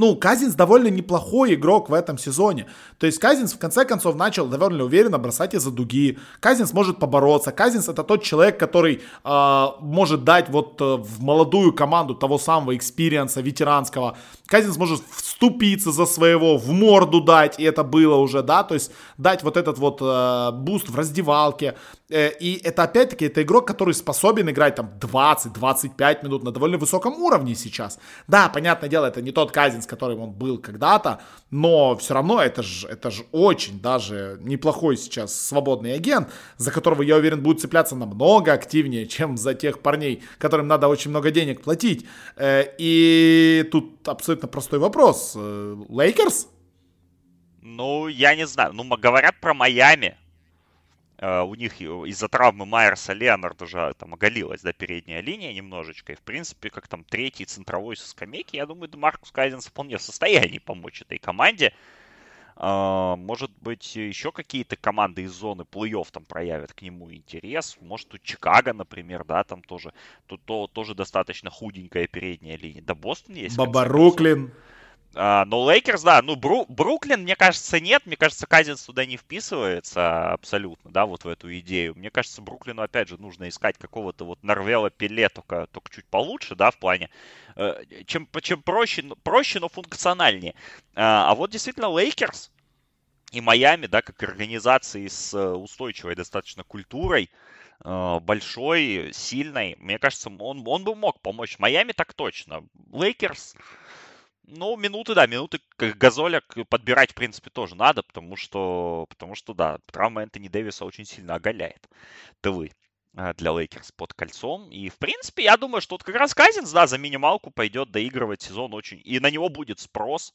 Ну, Казинс довольно неплохой игрок в этом сезоне. То есть Казинс в конце концов начал довольно уверенно бросать из-за дуги. Казинс может побороться. Казинс это тот человек, который э, может дать вот э, в молодую команду того самого experience'а ветеранского. Казинс может вступиться за своего, в морду дать, и это было уже, да, то есть дать вот этот вот э, boost в раздевалке. Э, и это опять-таки, это игрок, который способен играть там 20-25 минут на довольно высоком уровне сейчас. Да, понятное дело, это не тот Казинс, которым он был когда-то, но все равно это же это ж очень даже неплохой сейчас свободный агент, за которого, я уверен, будет цепляться намного активнее, чем за тех парней, которым надо очень много денег платить. Э, и тут абсолютно простой вопрос. Э, Лейкерс?
Ну, я не знаю. Ну, говорят про Майами. Uh, у них из-за травмы Майерса Леонарда уже там оголилась, да, передняя линия немножечко. И, в принципе, как там третий центровой со скамейки, я думаю, Маркус Казинс вполне в состоянии помочь этой команде. Uh, может быть, еще какие-то команды из зоны плей-офф там проявят к нему интерес. Может, у Чикаго, например, да, там тоже, тут то, тоже достаточно худенькая передняя линия. Да, Бостон есть.
Баба Руклин.
А, но Лейкерс, да, ну Бру, Бруклин, мне кажется, нет. Мне кажется, Казинс туда не вписывается абсолютно, да, вот в эту идею. Мне кажется, Бруклину, опять же, нужно искать какого-то вот Норвела Пеле, только, только чуть получше, да, в плане, э, чем, чем проще, проще, но функциональнее. А, а вот действительно Лейкерс и Майами, да, как организации с э, устойчивой достаточно культурой, э, большой, сильной, мне кажется, он, он бы мог помочь. Майами так точно. Лейкерс... Ну, минуты, да, минуты как Газоля подбирать, в принципе, тоже надо, потому что, потому что, да, травма Энтони Дэвиса очень сильно оголяет тылы а, для Лейкерс под кольцом. И, в принципе, я думаю, что вот как раз Казинс, да, за минималку пойдет доигрывать сезон очень. И на него будет спрос.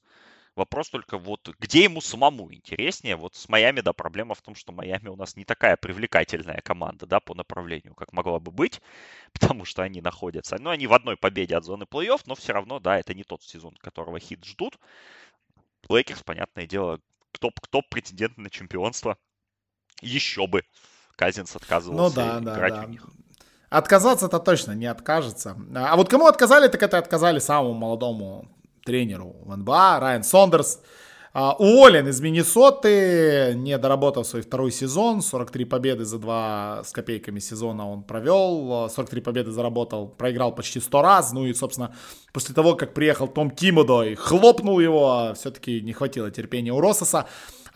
Вопрос только вот, где ему самому интереснее. Вот с Майами, да, проблема в том, что Майами у нас не такая привлекательная команда, да, по направлению, как могла бы быть, потому что они находятся, ну, они в одной победе от зоны плей-офф, но все равно, да, это не тот сезон, которого Хит ждут. Лейкерс, понятное дело, топ претендент на чемпионство. Еще бы. Казинс отказывался ну, да, играть да, да. у них.
Отказаться-то точно не откажется. А вот кому отказали, так это отказали самому молодому тренеру в НБА, Райан Сондерс. Uh, уволен из Миннесоты, не доработав свой второй сезон, 43 победы за два с копейками сезона он провел, 43 победы заработал, проиграл почти 100 раз, ну и, собственно, после того, как приехал Том Кимодо и хлопнул его, все-таки не хватило терпения у Рососа.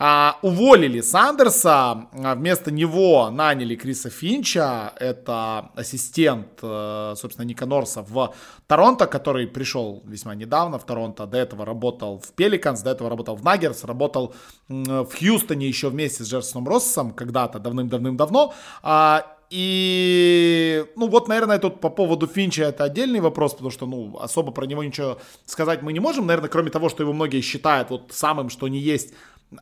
А, уволили Сандерса, а вместо него наняли Криса Финча, это ассистент, э, собственно, Ника Норса в Торонто, который пришел весьма недавно в Торонто, до этого работал в Пеликанс, до этого работал в Наггерс, работал в Хьюстоне еще вместе с Джерсоном Россом когда-то, давным-давным-давно. А, и, ну вот, наверное, тут по поводу Финча это отдельный вопрос, потому что, ну, особо про него ничего сказать мы не можем, наверное, кроме того, что его многие считают вот самым, что не есть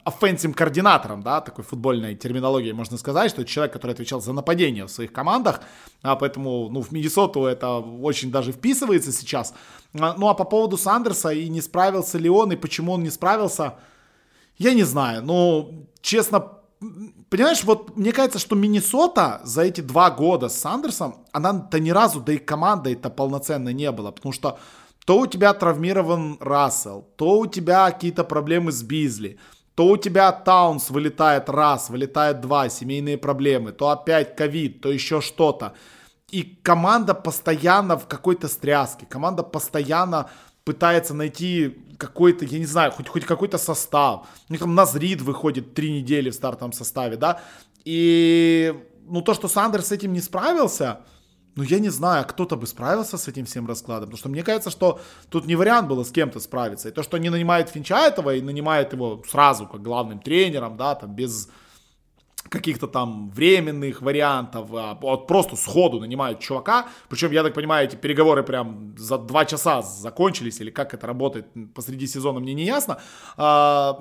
офенсивным координатором, да, такой футбольной терминологией можно сказать, что это человек, который отвечал за нападение в своих командах, а поэтому, ну, в Миннесоту это очень даже вписывается сейчас. А, ну, а по поводу Сандерса и не справился ли он, и почему он не справился, я не знаю. Ну, честно, понимаешь, вот мне кажется, что Миннесота за эти два года с Сандерсом, она-то ни разу, да и команда это полноценно не была, потому что то у тебя травмирован Рассел, то у тебя какие-то проблемы с Бизли, то у тебя Таунс вылетает раз, вылетает два, семейные проблемы, то опять ковид, то еще что-то. И команда постоянно в какой-то стряске, команда постоянно пытается найти какой-то, я не знаю, хоть, хоть какой-то состав. У них там Назрид выходит три недели в стартовом составе, да. И ну то, что Сандерс с этим не справился, ну, я не знаю, кто-то бы справился с этим всем раскладом. Потому что мне кажется, что тут не вариант было с кем-то справиться. И то, что они нанимают Финча этого и нанимают его сразу как главным тренером, да, там без каких-то там временных вариантов, а вот просто сходу нанимают чувака, причем, я так понимаю, эти переговоры прям за два часа закончились, или как это работает посреди сезона, мне не ясно. А,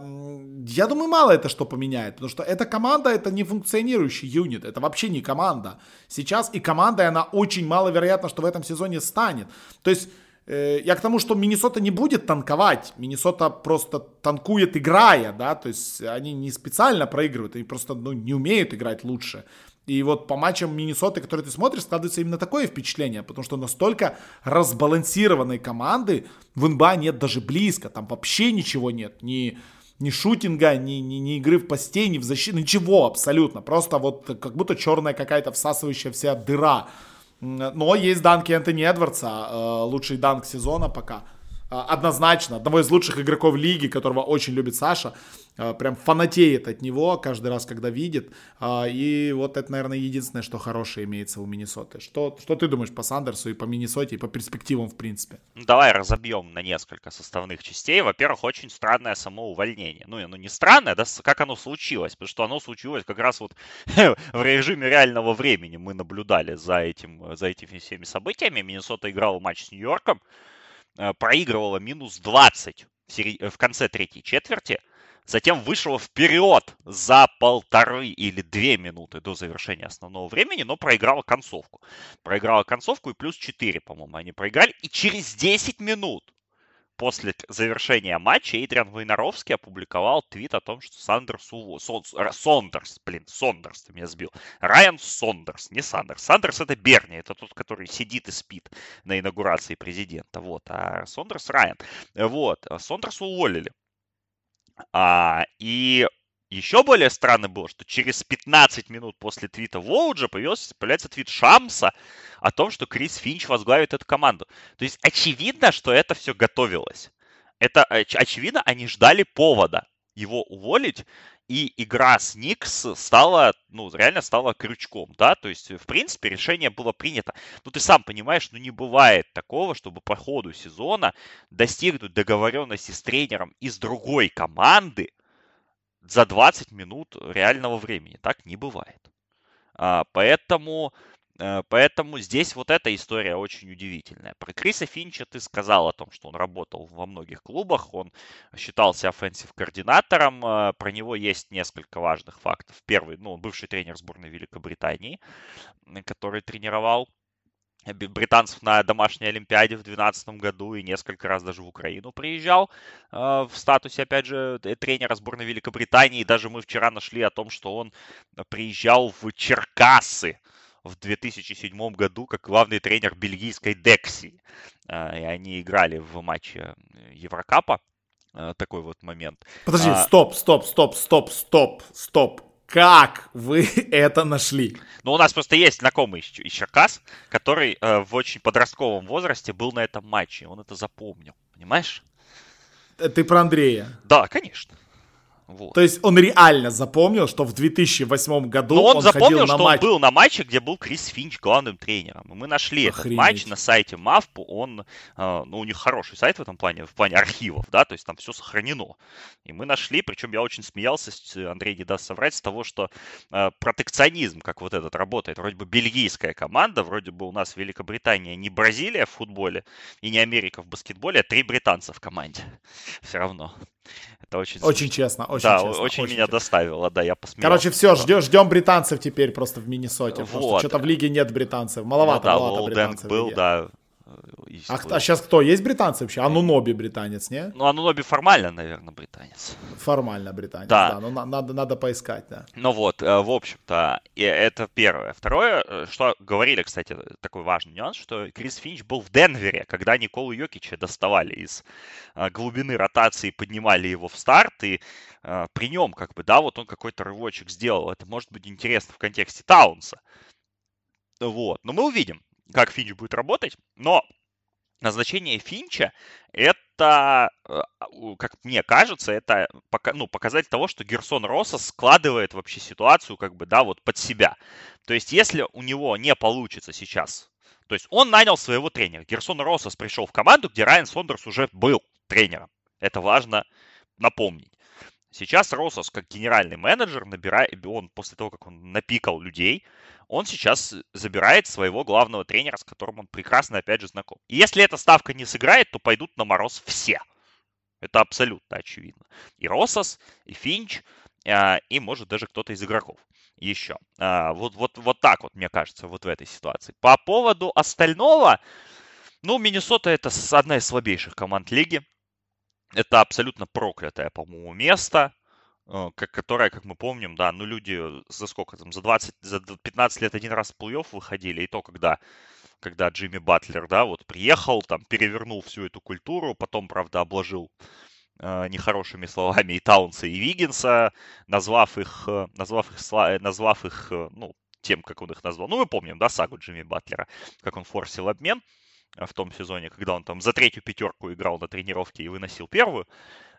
я думаю, мало это что поменяет, потому что эта команда, это не функционирующий юнит, это вообще не команда. Сейчас и команда, она очень маловероятно, что в этом сезоне станет. То есть я к тому, что Миннесота не будет танковать. Миннесота просто танкует, играя, да, то есть они не специально проигрывают, они просто ну, не умеют играть лучше. И вот по матчам Миннесоты, которые ты смотришь, складывается именно такое впечатление, потому что настолько разбалансированной команды в НБА нет даже близко, там вообще ничего нет, ни, ни шутинга, ни, ни, ни игры в посте, ни в защите, ничего абсолютно, просто вот как будто черная какая-то всасывающая вся дыра но есть данки Энтони Эдвардса, э, лучший данк сезона пока. Э, однозначно, одного из лучших игроков лиги, которого очень любит Саша. Э, прям фанатеет от него каждый раз, когда видит. И вот это, наверное, единственное, что хорошее имеется у Миннесоты. Что, что ты думаешь по Сандерсу и по Миннесоте, и по перспективам, в принципе?
Ну, давай разобьем на несколько составных частей. Во-первых, очень странное само увольнение. Ну, оно не странное, да, как оно случилось? Потому что оно случилось как раз вот в режиме реального времени. Мы наблюдали за, этим, за этими всеми событиями. Миннесота играла матч с Нью-Йорком. Э, проигрывала минус 20 э, в конце третьей четверти, затем вышла вперед за полторы или две минуты до завершения основного времени, но проиграла концовку. Проиграла концовку и плюс 4, по-моему, они проиграли. И через 10 минут после завершения матча Эйдриан Войнаровский опубликовал твит о том, что Сандерс ув... Сон... Сондерс, блин, Сондерс, ты меня сбил. Райан Сондерс, не Сандерс. Сандерс это Берни, это тот, который сидит и спит на инаугурации президента, вот. А Сондерс Райан. Вот, Сондерс уволили. А, и еще более странно было, что через 15 минут после твита Воуджа появился, появляется твит Шамса о том, что Крис Финч возглавит эту команду. То есть очевидно, что это все готовилось. Это очевидно, они ждали повода его уволить, и игра с Никс стала, ну, реально стала крючком, да, то есть, в принципе, решение было принято. Ну, ты сам понимаешь, ну, не бывает такого, чтобы по ходу сезона достигнуть договоренности с тренером из другой команды, за 20 минут реального времени. Так не бывает. А, поэтому, поэтому здесь вот эта история очень удивительная. Про Криса Финча ты сказал о том, что он работал во многих клубах, он считался offensive координатором, э, про него есть несколько важных фактов. Первый, ну, он бывший тренер сборной Великобритании, который тренировал британцев на домашней Олимпиаде в 2012 году и несколько раз даже в Украину приезжал э, в статусе, опять же, тренера сборной Великобритании. И даже мы вчера нашли о том, что он приезжал в Черкасы в 2007 году как главный тренер бельгийской Декси. Э, и они играли в матче Еврокапа. Э, такой вот момент.
Подожди, а... стоп, стоп, стоп, стоп, стоп, стоп. Как вы это нашли?
Ну, у нас просто есть знакомый из Черкас, который э, в очень подростковом возрасте был на этом матче. Он это запомнил, понимаешь?
Э, ты про Андрея?
Да, конечно.
Вот. То есть он реально запомнил, что в 2008 году
Но он,
он
запомнил,
ходил
что
на матч.
он был на матче, где был Крис Финч главным тренером. И мы нашли Охренеть. этот матч на сайте Мавпу. Он, э, ну, у них хороший сайт в этом плане, в плане архивов, да, то есть там все сохранено. И мы нашли, причем я очень смеялся, Андрей не даст соврать, с того, что э, протекционизм, как вот этот работает. Вроде бы бельгийская команда, вроде бы у нас Великобритания не Бразилия в футболе и не Америка в баскетболе, а три британца в команде. Все равно. Это очень...
Очень честно, очень
да,
честно.
очень, очень меня честно. доставило, да, я посмеялся.
Короче, все, ждем, ждем британцев теперь просто в Миннесоте.
Вот.
Что-то в лиге нет британцев. Маловато, ну,
да,
маловато
британцев был, да.
А, а сейчас кто? Есть британцы вообще? Ануноби британец, не?
Ну, Ануноби формально, наверное, британец.
Формально британец, да. да. Ну, надо, надо поискать, да.
Ну вот, э, в общем-то, это первое. Второе, э, что говорили, кстати, такой важный нюанс, что Крис Финч был в Денвере, когда Николу Йокича доставали из э, глубины ротации, поднимали его в старт, и при нем, как бы, да, вот он какой-то рывочек сделал. Это может быть интересно в контексте Таунса. Вот, но мы увидим как Финч будет работать, но назначение Финча это, э, как мне кажется, это ну, показатель того, что Герсон Росса складывает вообще ситуацию как бы, да, вот под себя. То есть, если у него не получится сейчас, то есть он нанял своего тренера. Герсон Россос пришел в команду, где Райан Сондерс уже был тренером. Это важно напомнить. Сейчас Росос, как генеральный менеджер, набирает, он после того, как он напикал людей, он сейчас забирает своего главного тренера, с которым он прекрасно, опять же, знаком. И если эта ставка не сыграет, то пойдут на мороз все. Это абсолютно очевидно. И Росос, и Финч, а, и, может, даже кто-то из игроков еще. А, вот, вот, вот так вот, мне кажется, вот в этой ситуации. По поводу остального, ну, Миннесота это одна из слабейших команд лиги. Это абсолютно проклятое, по-моему, место, э, как, которое, как мы помним, да, ну люди за сколько там, за 20, за 15 лет один раз в плей-офф выходили, и то, когда, когда Джимми Батлер, да, вот приехал, там, перевернул всю эту культуру, потом, правда, обложил э, нехорошими словами и Таунса, и Виггинса, назвав их, э, назвав их, э, назвав их, ну, тем, как он их назвал. Ну, мы помним, да, сагу Джимми Батлера, как он форсил обмен. Э, в том сезоне, когда он там за третью пятерку играл на тренировке и выносил первую.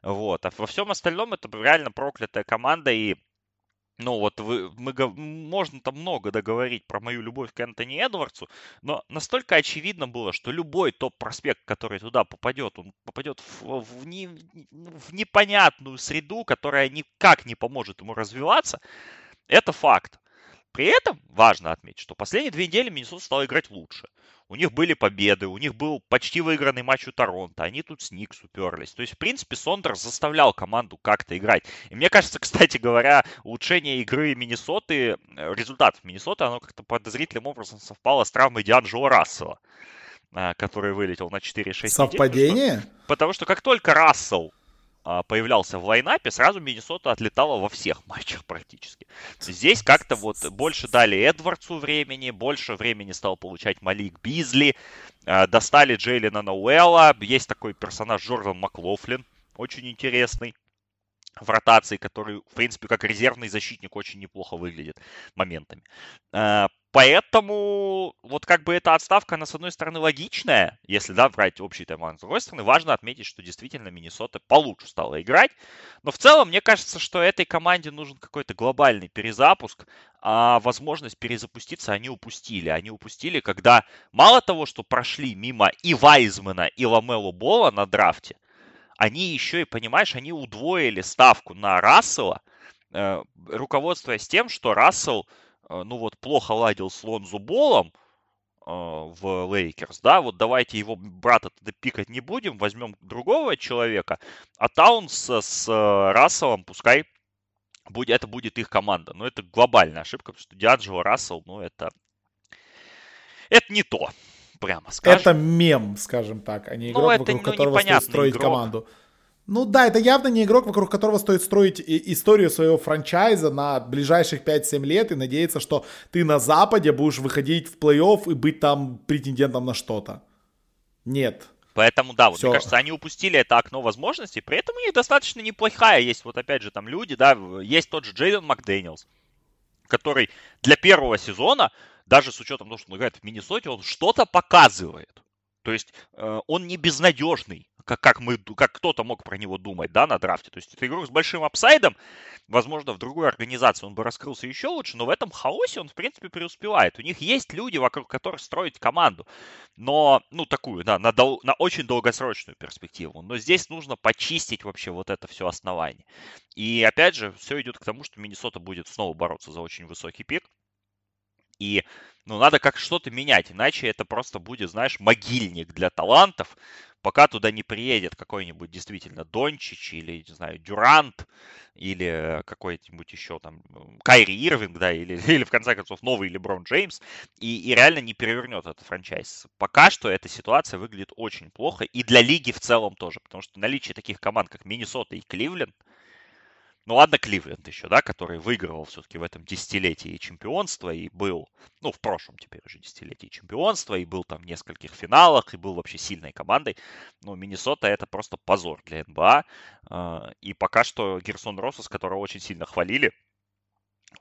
Вот. А во всем остальном это реально проклятая команда. И ну вот вы, мы, можно там много договорить про мою любовь к Энтони Эдвардсу, но настолько очевидно было, что любой топ-проспект, который туда попадет, он попадет в, в, не, в непонятную среду, которая никак не поможет ему развиваться. Это факт. При этом важно отметить, что последние две недели Миннесота стал играть лучше. У них были победы, у них был почти выигранный матч у Торонто, они тут с Никс уперлись. То есть, в принципе, Сондерс заставлял команду как-то играть. И мне кажется, кстати говоря, улучшение игры Миннесоты, э, результатов Миннесоты, оно как-то подозрительным образом совпало с травмой Дианджела Рассела э, который вылетел на 4-6
Совпадение?
Недель, потому, что, потому что как только Рассел а, появлялся в лайнапе, сразу Миннесота отлетала во всех матчах практически. Здесь как-то вот больше дали Эдвардсу времени, больше времени стал получать Малик Бизли, а, достали Джейлина Науэлла, есть такой персонаж Джордан Маклофлин, очень интересный в ротации, который, в принципе, как резервный защитник очень неплохо выглядит моментами. Поэтому вот как бы эта отставка, она с одной стороны логичная, если, да, брать общий таймлайн, с другой стороны важно отметить, что действительно Миннесота получше стала играть. Но в целом, мне кажется, что этой команде нужен какой-то глобальный перезапуск, а возможность перезапуститься они упустили. Они упустили, когда мало того, что прошли мимо и Вайзмена, и Ламелу Бола на драфте, они еще и, понимаешь, они удвоили ставку на Рассела, э, руководствуясь тем, что Рассел ну вот плохо ладил с Лонзу Болом э, в Лейкерс, да, вот давайте его брата тогда pick ать не будем, возьмем другого человека, а Таунс с э, Расселом пускай будет, это будет их команда. Но это глобальная ошибка, потому что Ди'Анджело Рассел, ну это, это не то, прямо скажем.
Это мем, скажем так, а не ну, игрок, ну, это, вокруг ну, которого стоит строить игрок. команду. Ну да, это явно не игрок, вокруг которого стоит строить историю своего франчайза на ближайших 5-7 лет и надеяться, что ты на Западе будешь выходить в плей-офф и быть там претендентом на что-то. Нет.
Поэтому, да, вот, Все. мне кажется, они упустили это окно возможностей, при этом у них достаточно неплохая есть, вот опять же, там люди, да, есть тот же Джейден Макдэниелс, который для первого сезона, даже с учетом того, что он играет в Миннесоте, он что-то показывает. То есть э, он не безнадежный как, как, мы, как кто-то мог про него думать, да, на драфте. То есть это игрок с большим апсайдом, возможно, в другой организации он бы раскрылся еще лучше, но в этом хаосе он, в принципе, преуспевает. У них есть люди, вокруг которых строить команду, но, ну, такую, да, на, дол- на очень долгосрочную перспективу. Но здесь нужно почистить вообще вот это все основание. И, опять же, все идет к тому, что Миннесота будет снова бороться за очень высокий пик. И ну, надо как что-то менять, иначе это просто будет, знаешь, могильник для талантов, пока туда не приедет какой-нибудь действительно Дончич или, не знаю, Дюрант или какой-нибудь еще там Кайри Ирвинг, да, или, или в конце концов новый Леброн Джеймс, и, и реально не перевернет этот франчайз. Пока что эта ситуация выглядит очень плохо, и для лиги в целом тоже, потому что наличие таких команд, как Миннесота и Кливленд, ну ладно, Кливленд еще, да, который выигрывал все-таки в этом десятилетии чемпионства и был, ну, в прошлом теперь уже десятилетии чемпионства, и был там в нескольких финалах, и был вообще сильной командой. Но Миннесота это просто позор для НБА. А, и пока что Герсон Россос, которого очень сильно хвалили,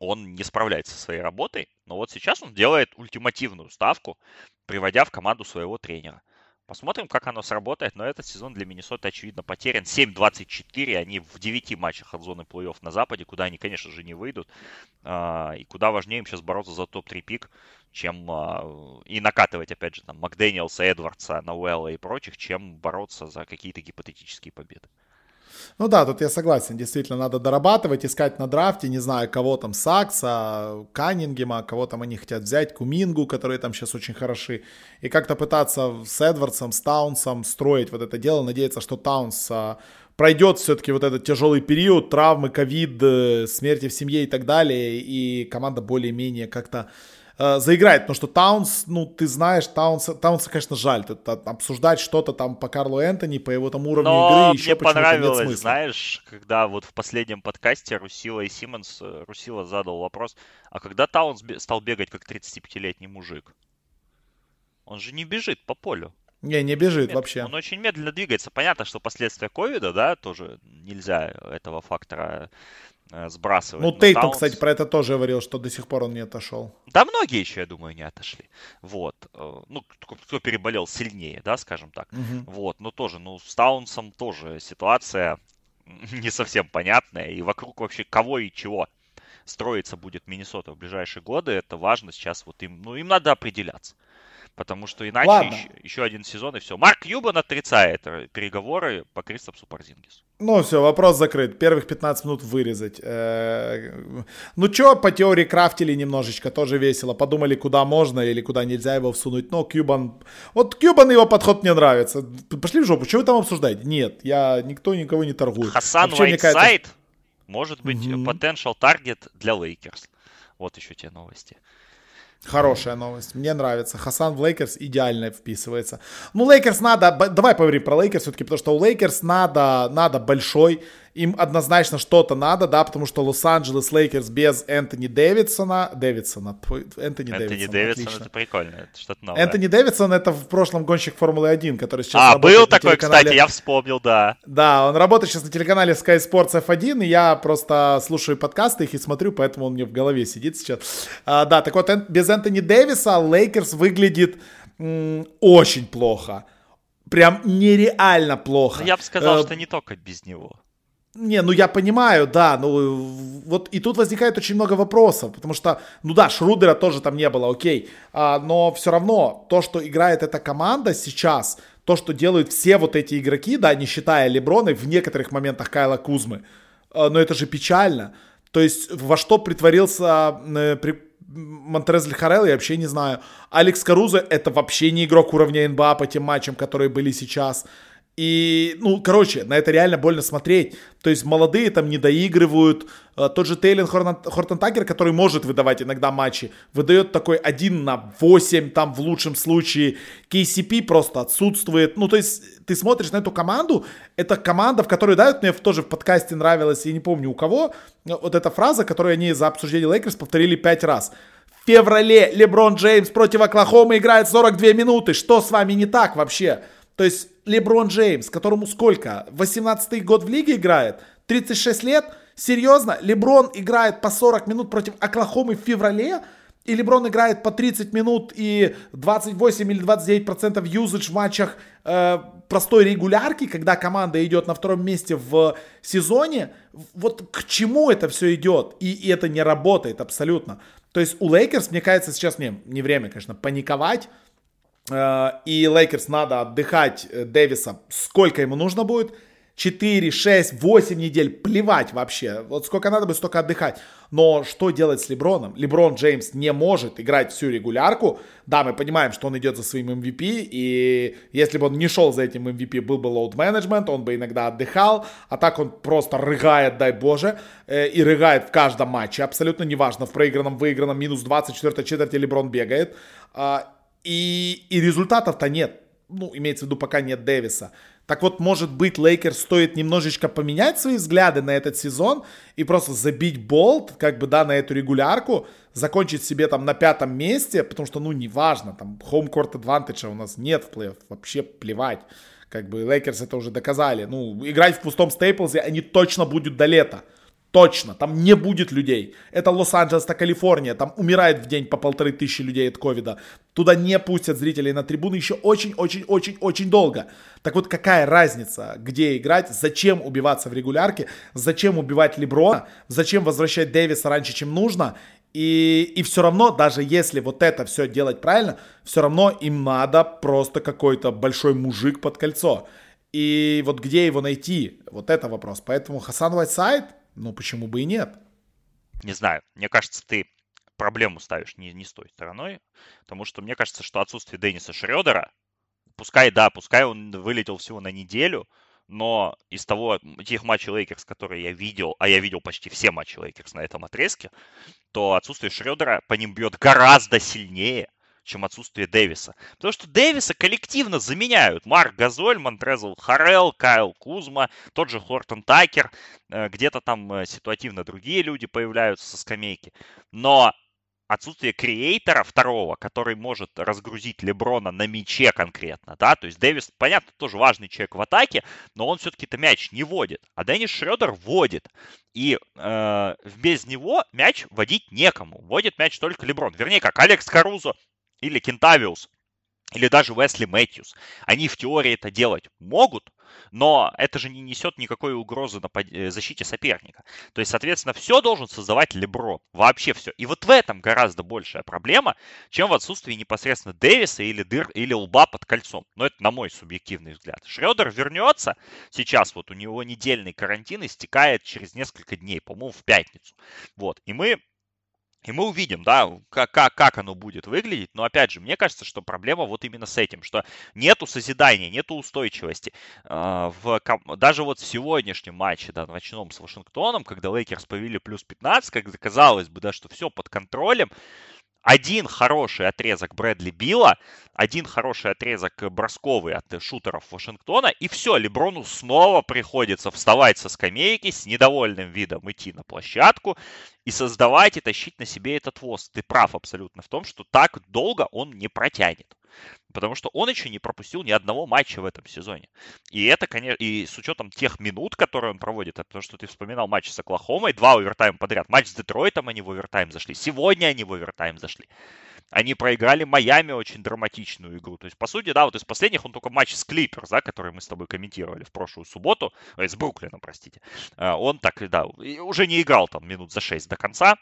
он не справляется со своей работой, но вот сейчас он делает ультимативную ставку, приводя в команду своего тренера. Посмотрим, как оно сработает, но этот сезон для Миннесоты, очевидно, потерян. 7-24, они в 9 матчах от зоны плей-офф на Западе, куда они, конечно же, не выйдут. А, и куда важнее им сейчас бороться за топ-3 пик, чем а, и накатывать, опять же, там, Макдэниелса, Эдвардса, Науэлла и прочих, чем бороться за какие-то гипотетические победы.
Ну да, тут я согласен, действительно надо дорабатывать, искать на драфте, не знаю, кого там, Сакса, Каннингема, кого там они хотят взять, Кумингу, которые там сейчас очень хороши, и как-то пытаться с Эдвардсом, с Таунсом строить вот это дело, надеяться, что Таунс а, пройдет все-таки вот этот тяжелый период, травмы, ковид, э, смерти в семье и так далее, и команда более-менее как-то э, заиграет, потому что Таунс, ну, ты знаешь, Таунс, Таунса, конечно, жаль, это, обсуждать что-то там по Карлу Энтони, по его там уровню
Но
игры, еще
мне понравилось, знаешь, когда вот в последнем подкасте Руссилло и Симмонс, э, Руссилло задал вопрос, а когда Таунс стал бегать как 35-летний мужик? Он же не бежит по полю.
Не, не бежит вообще.
Он очень медленно двигается. Понятно, что последствия ковида, да, тоже нельзя этого фактора сбрасывать.
Ну, Тейтон, Таунс... кстати, про это тоже говорил, что до сих пор он не отошел.
Да, многие еще, я думаю, не отошли. Вот. Э, ну, кто переболел сильнее, да, скажем так. Угу. Вот. Но тоже, ну, с Таунсом тоже ситуация не совсем понятная. И вокруг вообще кого и чего строиться будет Миннесота в ближайшие годы, это важно сейчас вот им, ну, им надо определяться. Потому что иначе еще, еще один сезон и все. Марк Кьюбан отрицает переговоры по Кристапсу Порзингису.
Ну все, вопрос закрыт. Первых 15 минут вырезать. Э, ну что, по теории крафтили немножечко, тоже весело. Подумали, куда можно или куда нельзя его всунуть. Но Кьюбан... Вот Кьюбан его подход мне нравится. Пошли в жопу, что вы там обсуждаете? Нет, я никто никого не торгует.
Хасан кажется... может быть potential target для Лейкерс. Вот еще те новости.
Хорошая новость. Мне нравится. Хасан в Лейкерс идеально вписывается. Ну, Лейкерс надо... Давай поговорим про Лейкерс все-таки, потому что у Лейкерс надо, надо большой им однозначно что-то надо, да, потому что Лос-Анджелес Лейкерс без Энтони Дэвидсона, Дэвидсона,
Энтони, Энтони Дэвидсон, это прикольно, это что-то новое.
Энтони Дэвидсон это в прошлом гонщик Формулы-1, который сейчас
А, был такой, телеканале... кстати, я вспомнил, да.
Да, он работает сейчас на телеканале Sky Sports F1, и я просто слушаю подкасты их и смотрю, поэтому он мне в голове сидит сейчас. А, да, так вот, без Энтони Дэвиса Лейкерс выглядит м- очень плохо. Прям нереально плохо.
Ну, я бы сказал, э- что не только без него.
Не, ну я понимаю, да, ну вот и тут возникает очень много вопросов, потому что, ну да, Шрудера тоже там не было, окей, а, но все равно то, что играет эта команда сейчас, то, что делают все вот эти игроки, да, не считая Леброна в некоторых моментах Кайла Кузмы, а, но это же печально. То есть во что притворился э, при, Монтрезль Харел, я вообще не знаю. Алекс Карузо это вообще не игрок уровня НБА по тем матчам, которые были сейчас. И, ну, короче, на это реально больно смотреть. То есть молодые там не доигрывают. А, тот же Тейлен Хортон Такер, который может выдавать иногда матчи, выдает такой 1 на 8, там в лучшем случае. KCP просто отсутствует. Ну, то есть ты смотришь на эту команду, это команда, в которой, да, мне тоже в подкасте нравилось, я не помню у кого, вот эта фраза, которую они за обсуждение Лейкерс повторили 5 раз. В феврале Леброн Джеймс против Оклахомы играет 42 минуты. Что с вами не так вообще? То есть Леброн Джеймс, которому сколько? 18-й год в лиге играет? 36 лет? Серьезно? Леброн играет по 40 минут против Оклахомы в феврале? и Леброн играет по 30 минут и 28 или 29 процентов usage в матчах э, простой регулярки, когда команда идет на втором месте в сезоне, вот к чему это все идет? И, и это не работает абсолютно. То есть у Лейкерс, мне кажется, сейчас не, не время, конечно, паниковать. Э, и Лейкерс надо отдыхать э, Дэвиса сколько ему нужно будет. 4, 6, 8 недель, плевать вообще. Вот сколько надо бы, столько отдыхать. Но что делать с Леброном? Леброн Джеймс не может играть всю регулярку. Да, мы понимаем, что он идет за своим MVP, и если бы он не шел за этим MVP, был бы management, он бы иногда отдыхал, а так он просто рыгает, дай боже, э, и рыгает в каждом матче, абсолютно неважно, в проигранном, выигранном, минус 24 четверти Леброн бегает, а, и, и результатов-то нет, ну, имеется в виду, пока нет Дэвиса. Так вот, может быть, Лейкерс стоит немножечко поменять свои взгляды на этот сезон и просто забить болт, как бы, да, на эту регулярку, закончить себе там на пятом месте, потому что, ну, неважно, там, home court advantage у нас нет в плей вообще плевать. Как бы Лейкерс это уже доказали. Ну, играть в пустом Стейплзе они точно будут до лета. Точно, там не будет людей. Это Лос-Анджелес, это Калифорния, там умирает в день по полторы тысячи людей от ковида. Туда не пустят зрителей на трибуны еще очень-очень-очень-очень долго. Так вот, какая разница, где играть, зачем убиваться в регулярке, зачем убивать Леброна, зачем возвращать Дэвиса раньше, чем нужно. И, и все равно, даже если вот это все делать правильно, все равно им надо просто какой-то большой мужик под кольцо. И вот где его найти, вот это вопрос. Поэтому Хасан Вайтсайд, ну, почему бы и нет?
Не знаю. Мне кажется, ты проблему ставишь не, не с той стороной, потому что мне кажется, что отсутствие Денниса Шредера, пускай, да, пускай он вылетел всего на неделю, но из того, тех матчей Лейкерс, которые я видел, а я видел почти все матчи Лейкерс на этом отрезке, то отсутствие Шредера по ним бьет гораздо сильнее, чем отсутствие Дэвиса. Потому что Дэвиса коллективно заменяют. Марк Газоль, Монтрезл Харрелл, Кайл Кузма, тот же Хортон Такер. Э, где-то там э, ситуативно другие люди появляются со скамейки. Но отсутствие креатора второго, который может разгрузить Леброна на мяче конкретно, да, то есть Дэвис, понятно, тоже важный человек в атаке, но он все-таки-то мяч не водит, а Деннис Шредер водит, и э, без него мяч водить некому, водит мяч только Леброн, вернее, как Алекс Карузо или Кентавиус, или даже Уэсли Мэтьюс. Они в теории это делать могут, но это же не несет никакой угрозы на э, защите соперника. То есть, соответственно, все должен создавать Леброн. Вообще все. И вот в этом гораздо большая проблема, чем в отсутствии непосредственно Дэвиса или, дыр, или лба под кольцом. Но это на мой субъективный взгляд. Шредер вернется. Сейчас вот у него недельный карантин истекает через несколько дней, по-моему, в пятницу. Вот. И мы и мы увидим, да, как, как, как оно будет выглядеть. Но опять же, мне кажется, что проблема вот именно с этим, что нету созидания, нету устойчивости. А, в, даже вот в сегодняшнем матче, да, ночном с Вашингтоном, когда Лейкерс повели плюс 15, как казалось бы, да, что все под контролем, один хороший отрезок Брэдли Билла, один хороший отрезок бросковый от шутеров Вашингтона, и все, Леброну снова приходится вставать со скамейки с недовольным видом идти на площадку и создавать и тащить на себе этот воз. Ты прав абсолютно в том, что так долго он не протянет. Потому что он еще не пропустил ни одного матча в этом сезоне. И это, конечно, и с учетом тех минут, которые он проводит, потому что ты вспоминал матч с Оклахомой, два овертайма подряд. Матч с Детройтом они в овертайм зашли. Сегодня они в овертайм зашли. Они проиграли Майами очень драматичную игру. То есть, по сути, да, вот из последних он только матч с Клиперс, да, который мы с тобой комментировали в прошлую субботу, ой, с Бруклином, простите. А, он так, да, уже не играл там минут за 6 до конца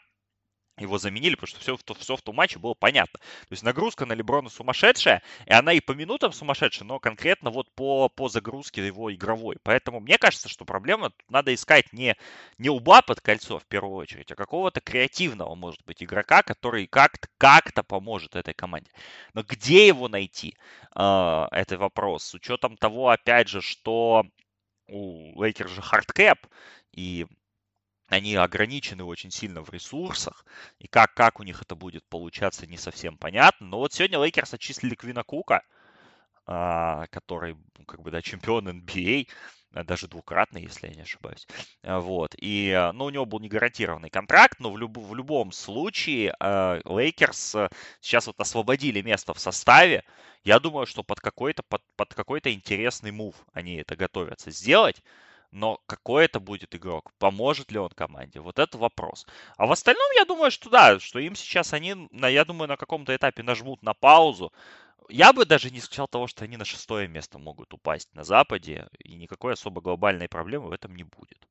его заменили, потому что все, все в том матче было понятно. То есть нагрузка на Леброна сумасшедшая, и она и по минутам сумасшедшая, но конкретно вот по, по загрузке его игровой. Поэтому мне кажется, что проблема надо искать не, не уба под кольцо в первую очередь, а какого-то креативного, может быть, игрока, который как-то как поможет этой команде. Но где его найти? Э, это вопрос. С учетом того, опять же, что у Лейкерс же hard cap, и они ограничены очень сильно в ресурсах, и как, как у них это будет получаться, не совсем понятно. Но вот сегодня Лейкерс отчислили Квина Кука, а, который, ну, как бы, да, чемпион NBA, а, даже двукратный, если я не ошибаюсь. А, вот. И, ну, у него был не гарантированный контракт, но в, люб, в любом случае Лейкерс сейчас вот освободили место в составе. Я думаю, что под какой-то под, под какой-то интересный мув они это готовятся сделать. Но какой это будет игрок? Поможет ли он команде? Вот это вопрос. А в остальном, я думаю, что да, что им сейчас они, я думаю, на каком-то этапе нажмут на паузу. Я бы даже не исключал того, что они на шестое место могут упасть на Западе, и никакой особо глобальной проблемы в этом не будет.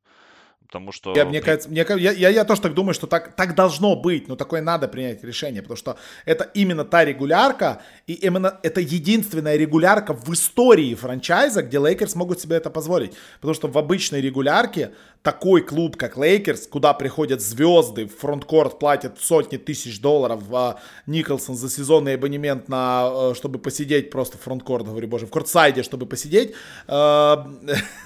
Потому что...
Я, мне кажется, мне, я, я, я тоже так думаю, что так, так должно быть, но такое надо принять решение, потому что это именно та регулярка, и именно это единственная регулярка в истории franchise а, где Лейкерс могут себе это позволить. Потому что в обычной регулярке такой клуб, как Лейкерс, куда приходят звезды, в front court платят сотни тысяч долларов а Николсон за сезонный абонемент, на, э, чтобы посидеть просто в front court, говорю, боже, в courtside е, чтобы посидеть, э,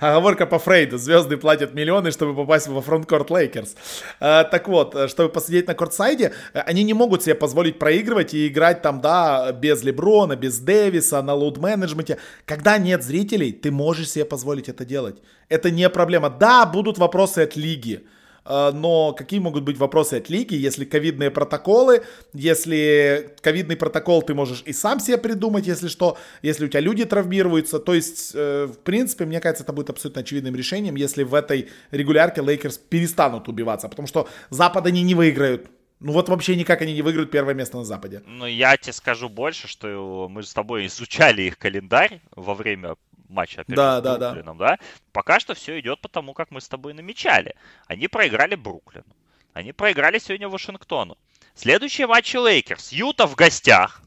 Оговорка по Фрейду. Звезды платят миллионы, чтобы попасть во front court Лейкерс. Так вот, э, чтобы посидеть на courtside е, э, они не могут себе позволить проигрывать и играть там, да, без Леброна, без Дэвиса, на load management е. Когда нет зрителей, ты можешь себе позволить это делать. Это не проблема. Да, будут вопросы от лиги. Э, но какие могут быть вопросы от лиги, если ковидные протоколы, если ковидный протокол ты можешь и сам себе придумать, если что, если у тебя люди травмируются, то есть, э, в принципе, мне кажется, это будет абсолютно очевидным решением, если в этой регулярке Лейкерс перестанут убиваться, потому что Запад они не выиграют, ну вот вообще никак они не выиграют первое место на Западе.
Ну я тебе скажу больше, что мы с тобой изучали их календарь во время матча опять
да, да,
Бруклином, да. да, пока что все идет по тому, как мы с тобой намечали. Они проиграли Бруклину. Они проиграли сегодня Вашингтону. Следующий матч Лейкерс. Юта в гостях.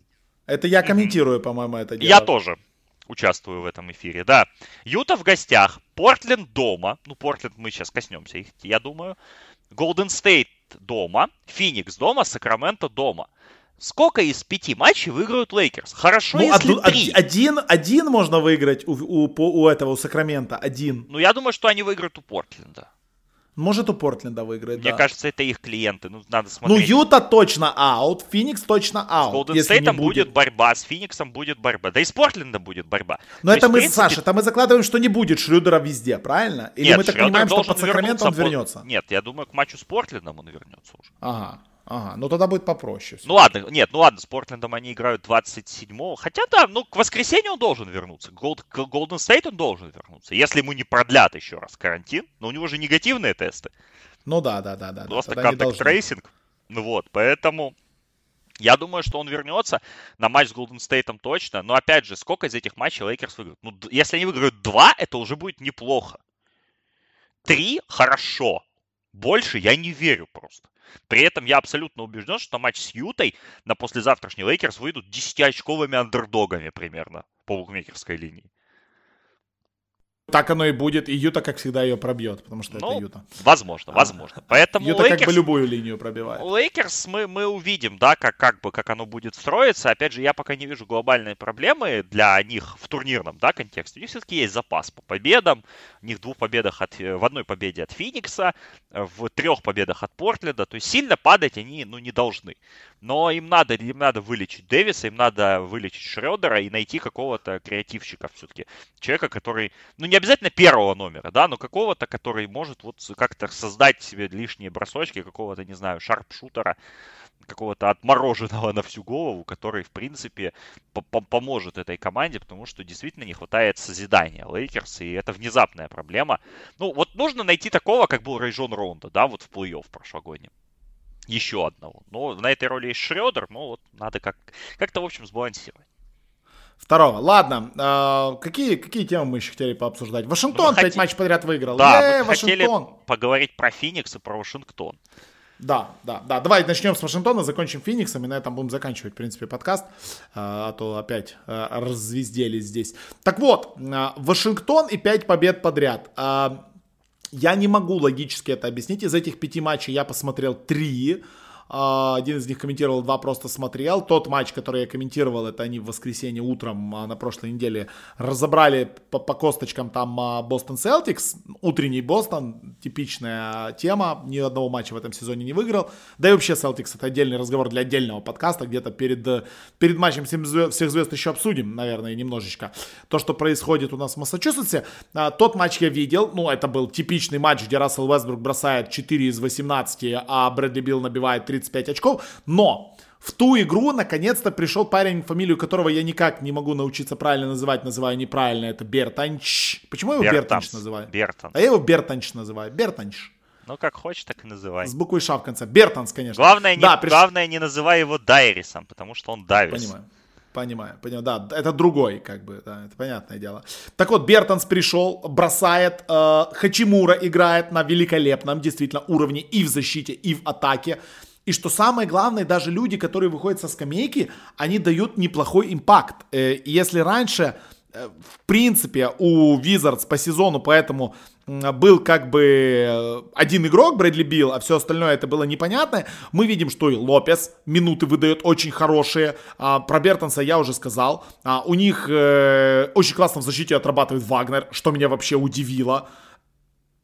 Это я комментирую, по-моему, это дело.
Я тоже участвую в этом эфире, да. Юта в гостях, Портленд дома, ну, Портленд мы сейчас коснемся их, я думаю. Голден Стейт дома, Феникс дома, Сакраменто дома. Сколько из пяти матчей выиграют Лейкерс? Хорошо, ну, если одну, три.
Один, один можно выиграть у, у, у этого, у Сакрамента, один.
Ну, я думаю, что они выиграют у Портленда.
Может, у Портленда выиграет,
Мне
да.
кажется, это их клиенты. Ну, надо смотреть.
Ну, Юта точно аут, Феникс точно аут. С
Голден Стейтом будет. будет борьба, с Фениксом будет борьба. Да и с Портленда будет борьба.
Но То это есть, мы, принципе... Саша, это мы закладываем, что не будет Шрюдера везде, правильно? Или
Нет,
мы так
Шрёдер
понимаем, что под Сакраментом он вернется?
Нет, я думаю, к матчу с Портлендом он вернется уже.
Ага. Ага, ну тогда будет попроще.
Ну ладно, нет, ну ладно, с Портлендом они играют 27-го. Хотя да, ну к воскресенью он должен вернуться. Голд, к Голден Стейт он должен вернуться. Если ему не продлят еще раз карантин, но у него же негативные тесты.
Ну да, да, да, да.
Просто contact tracing. Ну вот, поэтому я думаю, что он вернется на матч с Голден Стейтом точно. Но опять же, сколько из этих матчей Лейкерс выиграют? Ну, если они выиграют два, это уже будет неплохо. Три – хорошо. Больше я не верю просто. При этом я абсолютно убежден, что матч с Ютой на послезавтрашний Лейкерс выйдут 10-очковыми андердогами примерно по букмекерской линии.
Так оно и будет, и Юта, как всегда, ее пробьет, потому что ну, это Юта.
Возможно, возможно. А, Поэтому
Юта Лейкерс, как бы любую линию пробивает.
Лейкерс мы, мы увидим, да, как, как бы, как оно будет строиться. Опять же, я пока не вижу глобальной проблемы для них в турнирном, да, контексте. У них все-таки есть запас по победам. У них в двух победах от, в одной победе от Феникса, в трех победах от Портленда. То есть сильно падать они, ну, не должны. Но им надо, им надо вылечить Дэвиса, им надо вылечить Шредера и найти какого-то креативщика все-таки. Человека, который, ну, не обязательно первого номера, да, но какого-то, который может вот как-то создать себе лишние бросочки, какого-то, не знаю, шарпшутера, какого-то отмороженного на всю голову, который, в принципе, поможет этой команде, потому что действительно не хватает созидания Лейкерс, и это внезапная проблема. Ну, вот нужно найти такого, как был Рэджон Рондо, да, вот в плей-офф прошлогоднем еще одного. Но на этой роли есть Шредер, но вот надо как- как-то, в общем, сбалансировать.
Второго. Ладно, э, какие, какие темы мы еще хотели пообсуждать? Вашингтон ну, пять матчей подряд выиграл.
Да, Е, мы Вашингтон. хотели поговорить про Феникс и про Вашингтон.
Да, да, да. Давай начнем с Вашингтона, закончим Фениксом, и на этом будем заканчивать, в принципе, подкаст, а то опять развезделись здесь. Так вот, Вашингтон и 5 побед подряд. Я не могу логически это объяснить. Из этих пяти матчей я посмотрел три. А, один из них комментировал, два просто смотрел. Тот матч, который я комментировал, это они в воскресенье утром а, на прошлой неделе разобрали по, по косточкам там Бостон Селтикс. Утренний Бостон, типичная тема. Ни одного матча в этом сезоне не выиграл. Да и вообще Селтикс это отдельный разговор для отдельного подкаста. Где-то перед, перед матчем всех звезд, еще обсудим, наверное, немножечко. То, что происходит у нас в Массачусетсе. А, тот матч я видел. Ну, это был типичный матч, где Рассел Вестбрук бросает 4 из 18, а Брэдли Билл набивает 3 35 очков, но В ту игру наконец-то пришел парень, фамилию которого я никак не могу научиться правильно называть, называю неправильно, это Бертанч. Почему я его
Бертанс.
Бертанч называю?
Бертанс.
А я его Бертанч называю. Бертанч.
Ну, как хочешь, так и называй.
С буквой Ш в конце. Бертанс, конечно.
Главное, не,
Да, приш-
главное, не называй его Дайрисом, потому что он Дайрис.
Понимаю. Понимаю, понимаю, да, это другой, как бы, да, это понятное дело. Так вот, Бертонс пришел, бросает, э, Хачимура играет на великолепном, действительно, уровне и в защите, и в атаке. И что самое главное, даже люди, которые выходят со скамейки, они дают неплохой импакт. Э, и если раньше, э, в принципе, у Wizards по сезону, поэтому был как бы э, один игрок, Брэдли Билл, а все остальное это было непонятно. Мы видим, что и Лопес минуты выдает очень хорошие. А, про Бертонса я уже сказал. А, у них э, очень классно в защите отрабатывает Вагнер, что меня вообще удивило.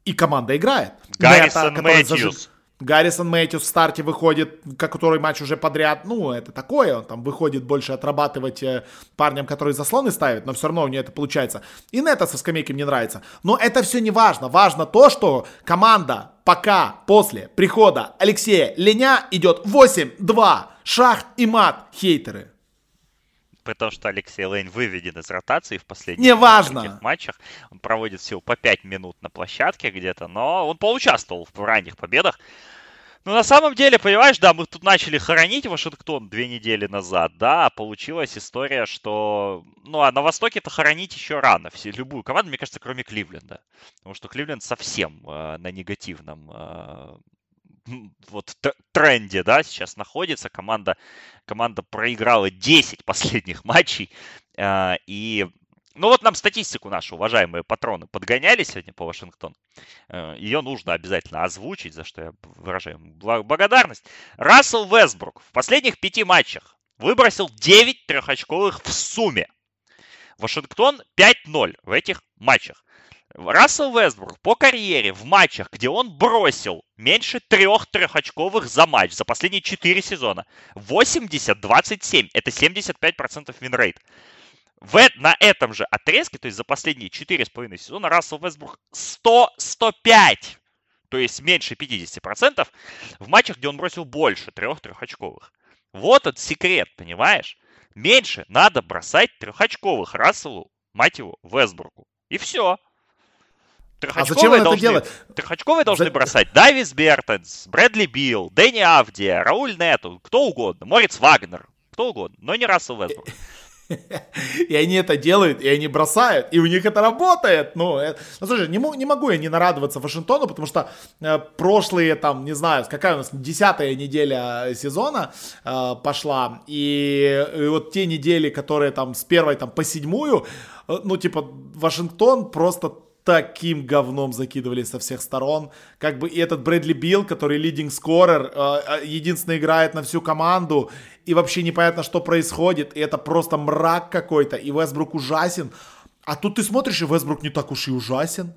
И команда играет.
Гаррисон Мэтьюс.
зажи- Гаррисон Мэтьюс в старте выходит, который матч уже подряд, ну, это такое, он там выходит больше отрабатывать э, парням, которые заслоны ставят, но все равно у нее это получается. И Нета со скамейки мне нравится. Но это все не важно. Важно то, что команда пока после прихода Алексея Леня идет 8-2. Шах и мат, хейтеры.
При том, что Алексей Лейн выведен из ротации в последних
Неважно.
матчах. Он проводит всего по 5 минут на площадке где-то, но он поучаствовал в ранних победах. Ну, на самом деле, понимаешь, да, мы тут начали хоронить Вашингтон две недели назад, да, а получилась история, что, ну, а на Востоке-то хоронить еще рано, все, любую команду, мне кажется, кроме Кливленда, потому что Кливленд совсем э, на негативном э, вот тренде, да, сейчас находится, команда, команда проиграла 10 последних матчей, э, и ну вот нам статистику нашу, уважаемые патроны, подгоняли сегодня по Вашингтону. Э, Ее нужно обязательно озвучить, за что я выражаю благодарность. Рассел Вестбрук в последних пяти матчах выбросил 9 трехочковых в сумме. Вашингтон 5-0 в этих матчах. Рассел Вестбрук по карьере в матчах, где он бросил меньше трех трехочковых за матч за последние 4 сезона, 80-27, это 75% win rate. В, э- на этом же отрезке, то есть за последние 4,5 сезона, Рассел Вестбрук 100-105, то есть меньше 50% в матчах, где он бросил больше трех трехочковых. Вот этот секрет, понимаешь? Меньше надо бросать трехочковых Расселу, мать его, Вестбруку. И все.
А зачем он это
должны,
делает?
Трехочковые должны
За-
бросать Давис Бертонс, Брэдли Билл, Дэнни Авдия, Рауль Нету, кто угодно, Морец Вагнер, кто угодно, но не Рассел Вестбрук.
И они это делают, и они бросают, и у них это работает. Ну, э, ну слушай, не, не могу я не нарадоваться Вашингтону, потому что э, прошлые, там, не знаю, какая у нас десятая неделя сезона э, пошла, и, и вот те недели, которые там с первой там по седьмую, э, ну, типа, Вашингтон просто таким говном закидывали со всех сторон. Как бы и этот Брэдли Билл, который лидинг скорер, э, единственный играет на всю команду, и вообще непонятно, что происходит, и это просто мрак какой-то, и Вестбрук ужасен. А тут ты смотришь, и Вестбрук не так уж и ужасен.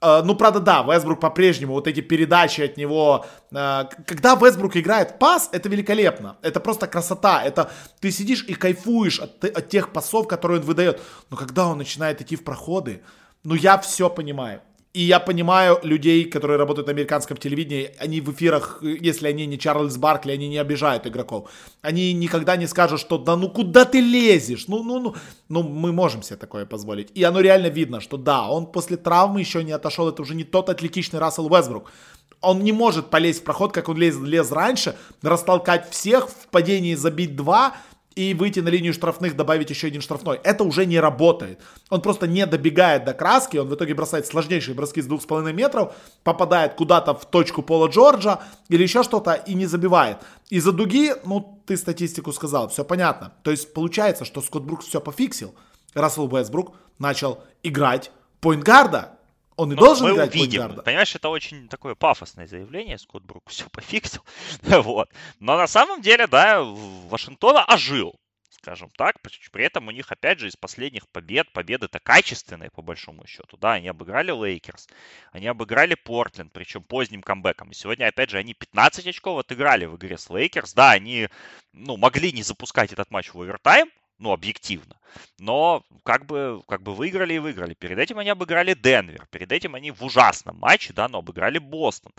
Э, ну, правда, да, Вестбрук по-прежнему, вот эти передачи от него, э, когда Вестбрук играет пас, это великолепно, это просто красота, это ты сидишь и кайфуешь от, от тех пасов, которые он выдает, но когда он начинает идти в проходы, ну, я все понимаю. И я понимаю людей, которые работают на американском телевидении, они в эфирах, если они не Чарльз Баркли, они не обижают игроков. Они никогда не скажут, что да ну куда ты лезешь? Ну, ну, ну, ну мы можем себе такое позволить. И оно реально видно, что да, он после травмы еще не отошел, это уже не тот атлетичный Рассел Уэсбрук. Он не может полезть в проход, как он лез, лез раньше, растолкать всех, в падении забить два, и выйти на линию штрафных, добавить еще один штрафной. Это уже не работает. Он просто не добегает до краски, он в итоге бросает сложнейшие броски с 2,5 метров, попадает куда-то в точку Пола Джорджа или еще что-то и не забивает. Из-за дуги, ну, ты статистику сказал, все понятно. То есть получается, что Скотт Брукс все пофиксил. Рассел Уэстбрук начал играть поинтгарда. Он и
Ну,
должен
мы
играть
увидим.
поинтгарда.
Понимаешь, это очень такое пафосное заявление. Скотт Брукс все пофиксил. вот. Но на самом деле, да, в- Вашингтон ожил, скажем так. При при этом у них, опять же, из последних побед, победы-то качественные, по большому счету. Да, они обыграли Лейкерс, они обыграли Портленд, причем поздним камбэком. И сегодня, опять же, они 15 очков отыграли в игре с Лейкерс. Да, они, ну, могли не запускать этот матч в овертайм, ну, объективно. Но как бы, как бы выиграли и выиграли. Перед этим они обыграли Денвер. Перед этим они в ужасном матче, да, но обыграли Бостон.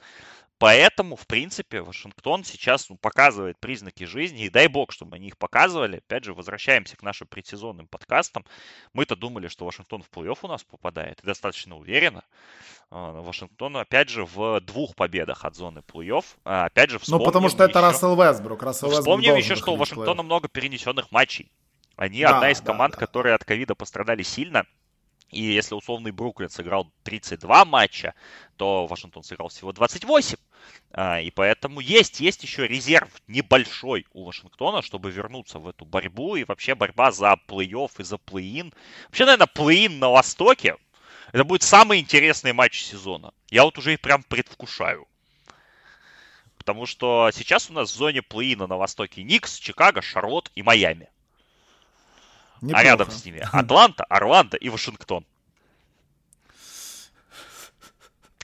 Поэтому, в принципе, Вашингтон сейчас ну, показывает признаки жизни, и дай бог, чтобы они их показывали. Опять же, возвращаемся к нашим предсезонным подкастам. Мы-то думали, что Вашингтон в плей-офф у нас попадает, и достаточно уверенно. А, Вашингтон, опять же, в двух победах от зоны плей-офф. А, опять же,
Ну, потому что это Рассел Вестбрук. Рассел
вспомним еще, что у Вашингтона много перенесенных матчей. Они да, одна из команд, да, которые от ковида пострадали сильно. И если условный Бруклин сыграл 32 матча, то Вашингтон сыграл всего 28. А, и поэтому есть, есть еще резерв небольшой у Вашингтона, чтобы вернуться в эту борьбу. И вообще борьба за плей-офф и за плей-ин. Вообще, наверное, плей-ин на Востоке это будет самый интересный матч сезона. Я вот уже и прям предвкушаю. Потому что сейчас у нас в зоне плей-ина на Востоке Никс, Чикаго, Шарлотт и Майами. Неплохо. А рядом с ними Атланта, Орландо и Вашингтон.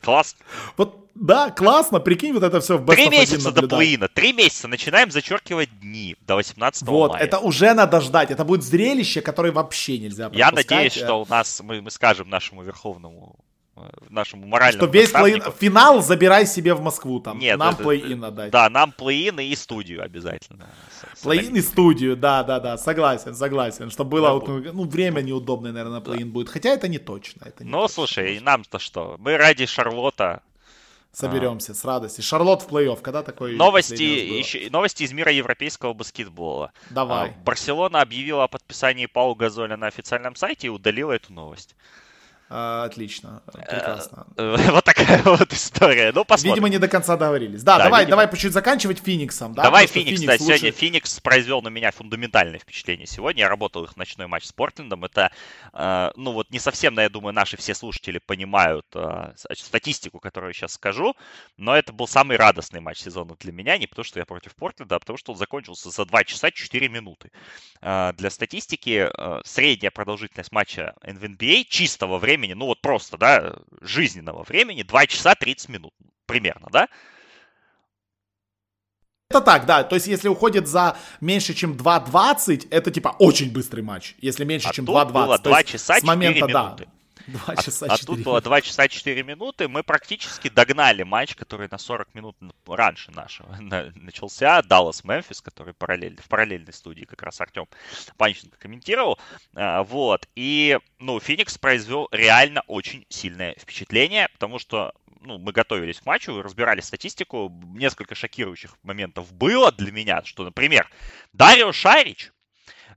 Класс.
Вот, да, классно. Прикинь, вот это все в
Три месяца до плей Три месяца. Начинаем зачеркивать дни до 18
вот,
мая.
это уже надо ждать. Это будет зрелище, которое вообще нельзя пропускать.
Я надеюсь, что у нас, мы, мы скажем нашему верховному нашему моральному
Что весь плей финал забирай себе в Москву там. Нет, нам плей-ин отдать.
Да, нам плей-ин и студию обязательно.
Плей-ин и студию, да, да, да, согласен, согласен. Чтобы было, да, вот, ну, время неудобное, наверное, на плей-ин да. будет. Хотя это не точно. Это не
ну,
точно.
слушай, нам-то что? Мы ради Шарлота
Соберемся а. с радостью. Шарлот в плей-офф, когда такой...
Новости, еще, новости из мира европейского баскетбола.
Давай. А,
Барселона объявила о подписании Пау Газоля на официальном сайте и удалила эту новость.
А, отлично, прекрасно.
Э, вот такая вот история. Ну,
посмотрим. Видимо, не до конца договорились. Да, да давай, видимо... давай по чуть заканчивать Фениксом. Да?
Давай Феникс, Феникс да, лучше... сегодня Феникс произвел на меня фундаментальное впечатление сегодня. Я работал их ночной матч с Портлендом. Это, э, ну вот не совсем, я думаю, наши все слушатели понимают э, статистику, которую я сейчас скажу, но это был самый радостный матч сезона для меня, не потому что я против Портленда, а потому что он закончился за 2 часа 4 минуты. Для статистики средняя продолжительность матча NBA чистого времени времени, ну вот просто, да, жизненного времени 2 часа 30 минут примерно, да?
Это так, да. То есть, если уходит за меньше, чем 2.20, это типа очень быстрый матч. Если меньше, а чем 2.20. Было
2 часа 4
момента,
минуты.
Да. 2 часа
а, а тут было 2 часа 4 минуты. Мы практически догнали матч, который на 40 минут раньше нашего начался. Даллас Мемфис, который параллель, в параллельной студии как раз Артем Панченко комментировал. А, вот. И, ну, Феникс произвел реально очень сильное впечатление, потому что ну, мы готовились к матчу, разбирали статистику, несколько шокирующих моментов было для меня, что, например, Дарио Шарич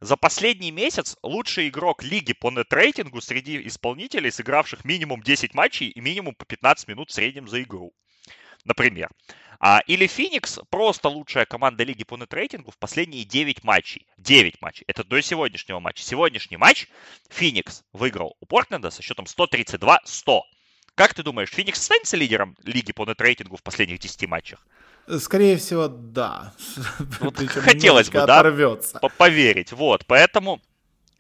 за последний месяц лучший игрок лиги по нетрейтингу среди исполнителей, сыгравших минимум 10 матчей и минимум по 15 минут в среднем за игру. Например. А, или Феникс просто лучшая команда лиги по нетрейтингу в последние 9 матчей. 9 матчей. Это до сегодняшнего матча. Сегодняшний матч Феникс выиграл у Портленда со счетом 132-100. Как ты думаешь, Феникс останется лидером лиги по нетрейтингу в последних 10 матчах?
Скорее всего, да.
Вот хотелось бы, да, оторвется. поверить. Вот, поэтому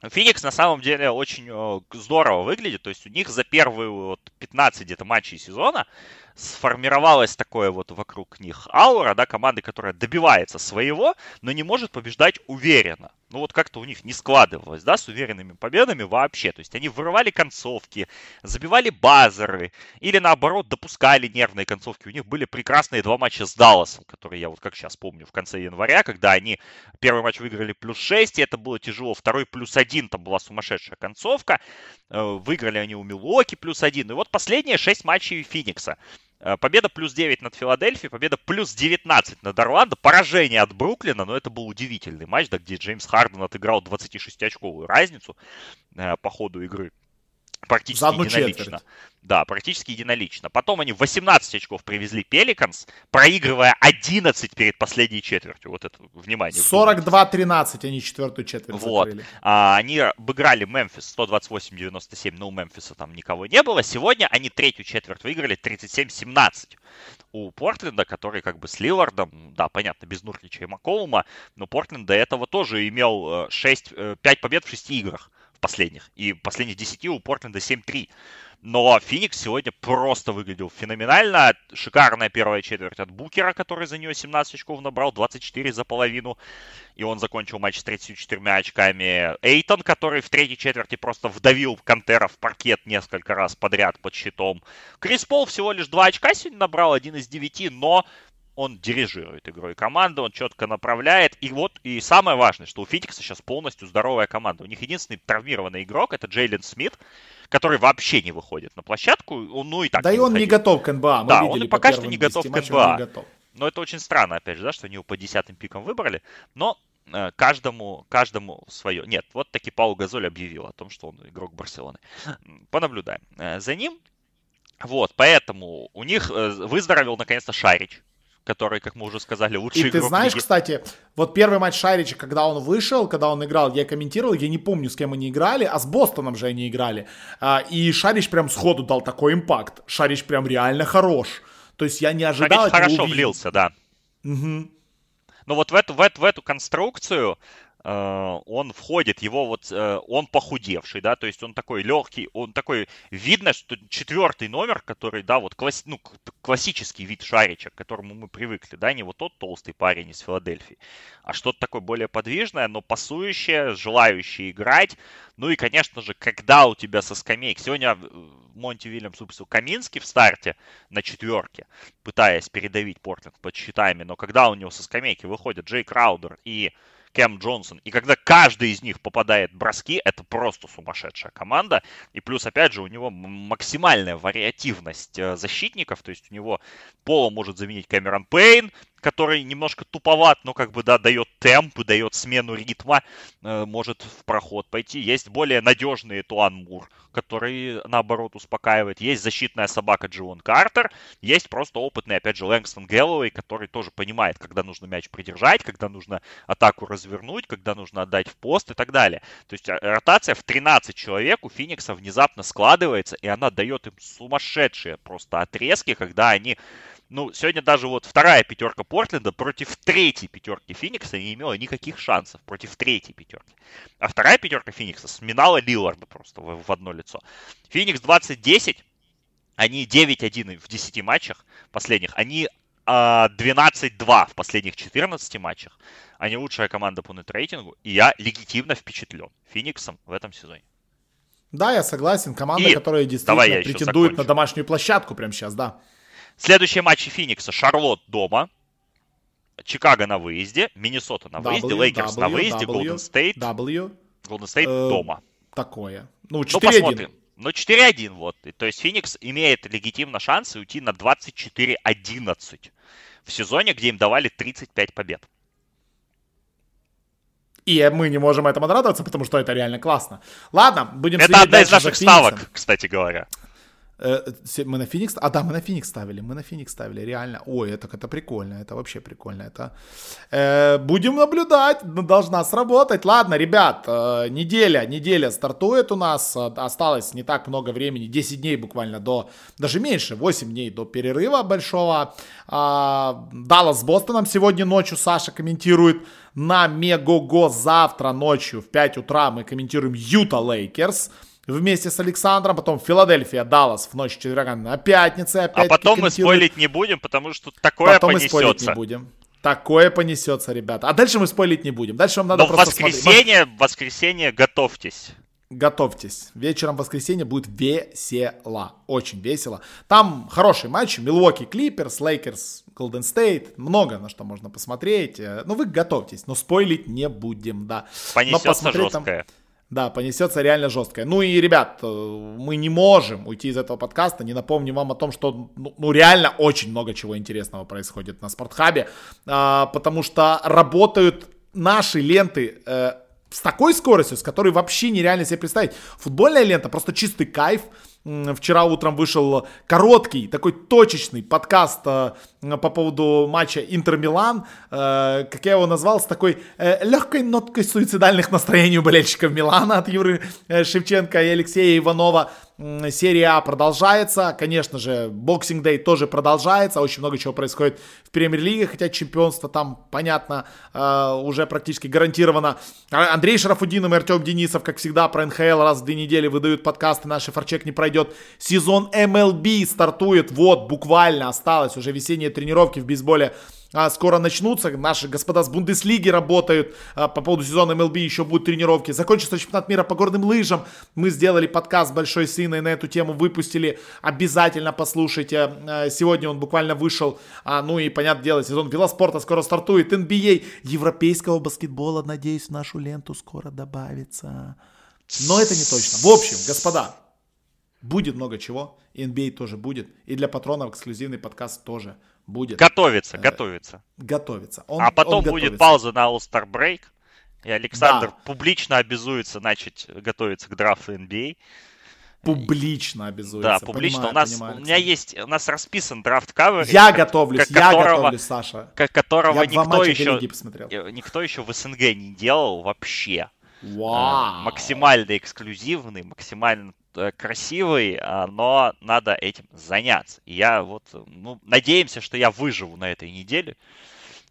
Феникс на самом деле очень э, здорово выглядит. То есть у них за первые вот 15 где-то матчей сезона сформировалось такое вот вокруг них аура, да, команды, которая добивается своего, но не может побеждать уверенно. Ну вот как-то у них не складывалось, да, с уверенными победами вообще. То есть они вырывали концовки, забивали базеры, или наоборот допускали нервные концовки. У них были прекрасные два матча с Далласом, которые я вот как сейчас помню в конце января, когда они первый матч выиграли плюс 6, и это было тяжело, второй плюс 1, там была сумасшедшая концовка. Э, выиграли они у Милуоки плюс 1. И вот последние 6 матчей Феникса. Э, победа плюс 9 над Филадельфией, победа плюс 19 над Орландо, поражение от Бруклина, но это был удивительный матч, да, где Джеймс Харден отыграл 26-очковую разницу э, по ходу игры практически За одну единолично. Четверть. Да, практически единолично. Потом они 18 очков привезли Пеликанс, проигрывая 11 перед последней четвертью. Вот это, внимание.
42-13 они четвертую четверть
Вот. А, они обыграли Мемфис 128-97, но у Мемфиса там никого не было. Сегодня они третью четверть выиграли 37-17 у Портленда, который как бы с Лилардом, да, понятно, без Нурлича и Маколума, но Портленд до этого тоже имел 6, э, 5 э, побед в 6 играх последних. И последних 10 у Портленда 7-3. Но Феникс сегодня просто выглядел феноменально. Шикарная первая четверть от Букера, который за нее 17 очков набрал, 24 за половину. И он закончил матч с 34 очками. Эйтон, который в третьей четверти просто вдавил Кантера в паркет несколько раз подряд под щитом. Крис Пол всего лишь 2 очка сегодня набрал, один из 9, но он дирижирует игрой команды, он четко направляет. И вот, и самое важное, что у Фитикса сейчас полностью здоровая команда. У них единственный травмированный игрок, это Джейлен Смит, который вообще не выходит на площадку. Он, ну и так
Да и он выходил. не готов к НБА.
Мы да, он и пока что не готов к НБА. Но это очень странно, опять же, да, что они его по десятым пикам выбрали. Но э, каждому, каждому свое. Нет, вот таки Паул Газоль объявил о том, что он игрок Барселоны. Понаблюдаем э, за ним. Вот, поэтому у них э, выздоровел наконец-то Шарич, который, как мы уже сказали, лучший
И ты знаешь, лиги. кстати, вот первый матч Шарича, когда он вышел, когда он играл, я комментировал, я не помню, с кем они играли, а с Бостоном же они играли. А, и Шарич прям сходу дал такой импакт. Шарич прям реально хорош. То есть я не ожидал
Шарич хорошо увидеть. влился, да. Угу. Но вот в эту, в эту, в эту конструкцию он входит, его вот, э, он похудевший, да, то есть он такой легкий, он такой, видно, что четвертый номер, который, да, вот класс, ну, классический вид шарича, к которому мы привыкли, да, не вот тот толстый парень из Филадельфии, а что-то такое более подвижное, но пасующее, желающее играть, ну и, конечно же, когда у тебя со скамейки, сегодня э, Монти Вильямс выпустил Каминский в старте на четверке, пытаясь передавить Портленд под щитами, но когда у него со скамейки выходят Джей Краудер и Кэм Джонсон. И когда каждый из них попадает в броски, это просто сумасшедшая команда. И плюс, опять же, у него максимальная вариативность э, защитников. То есть у него Пола может заменить Кэмерон Пейн, который немножко туповат, но как бы, да, дает темп, дает смену ритма, э, может в проход пойти. Есть более надежный Туан Мур, который, наоборот, успокаивает. Есть защитная собака Дживон Картер. Есть просто опытный, опять же, Лэнгстон Гэллоуэй, который тоже понимает, когда нужно мяч придержать, когда нужно атаку развернуть, когда нужно отдать в пост и так далее. То есть э, ротация в 13 человек у Феникса внезапно складывается, и она дает им сумасшедшие просто отрезки, когда они ну, сегодня даже вот вторая пятерка Портленда против третьей пятерки Феникса не имела никаких шансов против третьей пятерки. А вторая пятерка Феникса сминала Лиларда просто в, в одно лицо. Феникс 20-10, они 9-1 в 10 матчах последних, они а, 12-2 в последних 14 матчах. Они лучшая команда по нет-рейтингу, и я легитимно впечатлен Фениксом в этом сезоне.
Да, я согласен. Команда, и которая действительно претендует на домашнюю площадку прямо сейчас, да.
Следующие матчи Феникса. Шарлотт дома. Чикаго на выезде. Миннесота на выезде. Лейкерс на выезде. Голден Стейт.
W.
Голден Стейт дома.
Такое. Ну, 4-1. Ну, посмотрим.
Но 4-1 вот. То есть Феникс имеет легитимно шансы уйти на 24-11 в сезоне, где им давали 35 побед.
И мы не можем этому радоваться, потому что это реально классно. Ладно, будем
Это одна из наших ставок, кстати говоря.
Э, мы на Феникс... А, да, мы на Феникс ставили. Мы на Феникс ставили, реально. Ой, это, это прикольно. Это вообще прикольно. Это... Э, будем наблюдать. Должна сработать. Ладно, ребят, э, неделя, неделя стартует у нас. Осталось не так много времени. 10 дней буквально до... Даже меньше, 8 дней до перерыва большого. Э, Даллас с Бостоном сегодня ночью Саша комментирует. На Megogo завтра ночью в 5 утра мы комментируем Юта Лейкерс вместе с Александром, потом Филадельфия, Даллас в ночь четверга на пятнице.
Опять а потом мы спойлить не будем, потому что такое потом понесется. Потом мы спойлить
не будем. Такое понесется, ребята. А дальше мы спойлить не будем. Дальше вам надо
Но просто воскресенье, смотреть. воскресенье готовьтесь.
Готовьтесь. Вечером в воскресенье будет весело. Очень весело. Там хороший матч. Милуоки Клиперс, Лейкерс, Голден Стейт. Много на что можно посмотреть. Ну, вы готовьтесь. Но спойлить не будем, да.
Понесется жесткое. Там...
Да, понесется реально жесткое. Ну и, ребят, э, мы не можем уйти из этого подкаста, не напомним вам о том, что ну, ну реально очень много чего интересного происходит на Спортхабе, а, потому что работают наши ленты э, с такой скоростью, с которой вообще нереально себе представить. Футбольная лента просто чистый кайф. Вчера утром вышел короткий, такой точечный подкаст э, по поводу матча Интер-Милан, э, как я его назвал, с такой э, легкой ноткой суицидальных настроений у болельщиков Милана от Юры э, Шевченко и Алексея Иванова. Серия А продолжается, конечно же, Boxing Day тоже продолжается, очень много чего происходит в премьер-лиге, хотя чемпионство там, понятно, э, уже практически гарантировано. А, Андрей Шарафудинов и Артем Денисов, как всегда, про НХЛ раз в две недели выдают подкасты, наш форчек не пройдет. Сезон MLB стартует, вот, буквально осталось уже весенние тренировки в бейсболе а, скоро начнутся. Наши господа с Бундеслиги работают а, по поводу сезона МЛБ, еще будут тренировки. Закончится чемпионат мира по горным лыжам. Мы сделали подкаст с Большой Сыной на эту тему, выпустили. Обязательно послушайте. А, сегодня он буквально вышел. Ну и, понятное дело, сезон велоспорта скоро стартует. NBA европейского баскетбола, надеюсь, в нашу ленту скоро добавится. Но это не точно. В общем, господа, будет много чего. NBA тоже будет. И для патронов эксклюзивный подкаст тоже будет.
Готовится, э, готовится.
Готовится.
Он, а потом он будет пауза на All-Star Break. И Александр да. публично обязуется начать готовиться к драфту NBA.
Публично обязуется.
Да, публично. Понимаю, у нас понимаю, у меня есть, у нас расписан драфт кавер.
Я готовлюсь, я которого, готовлюсь, Саша.
Как, которого я никто еще, никто еще в СНГ не делал вообще.
Вау.
Максимально эксклюзивный, максимально Э, красивый, а, но надо этим заняться. И я вот, ну, надеемся, что я выживу на этой неделе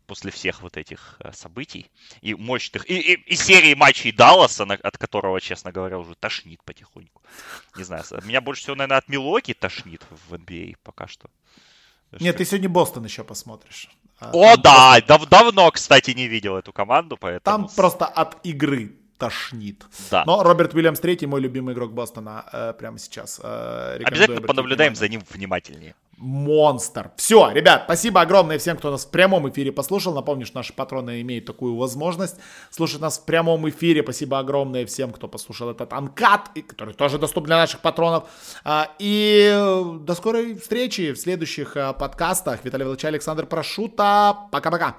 после всех вот этих э, событий и мощных, и, и, и серии матчей Далласа, от которого, честно говоря, уже тошнит потихоньку. Не знаю, меня больше всего, наверное, от Милоки тошнит в NBA а пока что.
Нет, ты сегодня Бостон еще посмотришь.
А, О, да, просто... дав- давно, кстати, не видел эту команду, поэтому...
Там просто от игры тошнит.
Да.
Но Роберт Уильямс третий, мой любимый игрок Бостона э, прямо сейчас.
Э, Обязательно понаблюдаем внимание. за ним внимательнее.
Монстр. Все, ребят, спасибо огромное всем, кто нас в прямом эфире послушал. Напомню, что наши патроны имеют такую возможность слушать нас в прямом эфире. Спасибо огромное всем, кто послушал этот анкат, который тоже доступен для наших патронов. А, и э, до скорой встречи в следующих э, подкастах. Виталий Владимирович Александр Прошута. Пока-пока.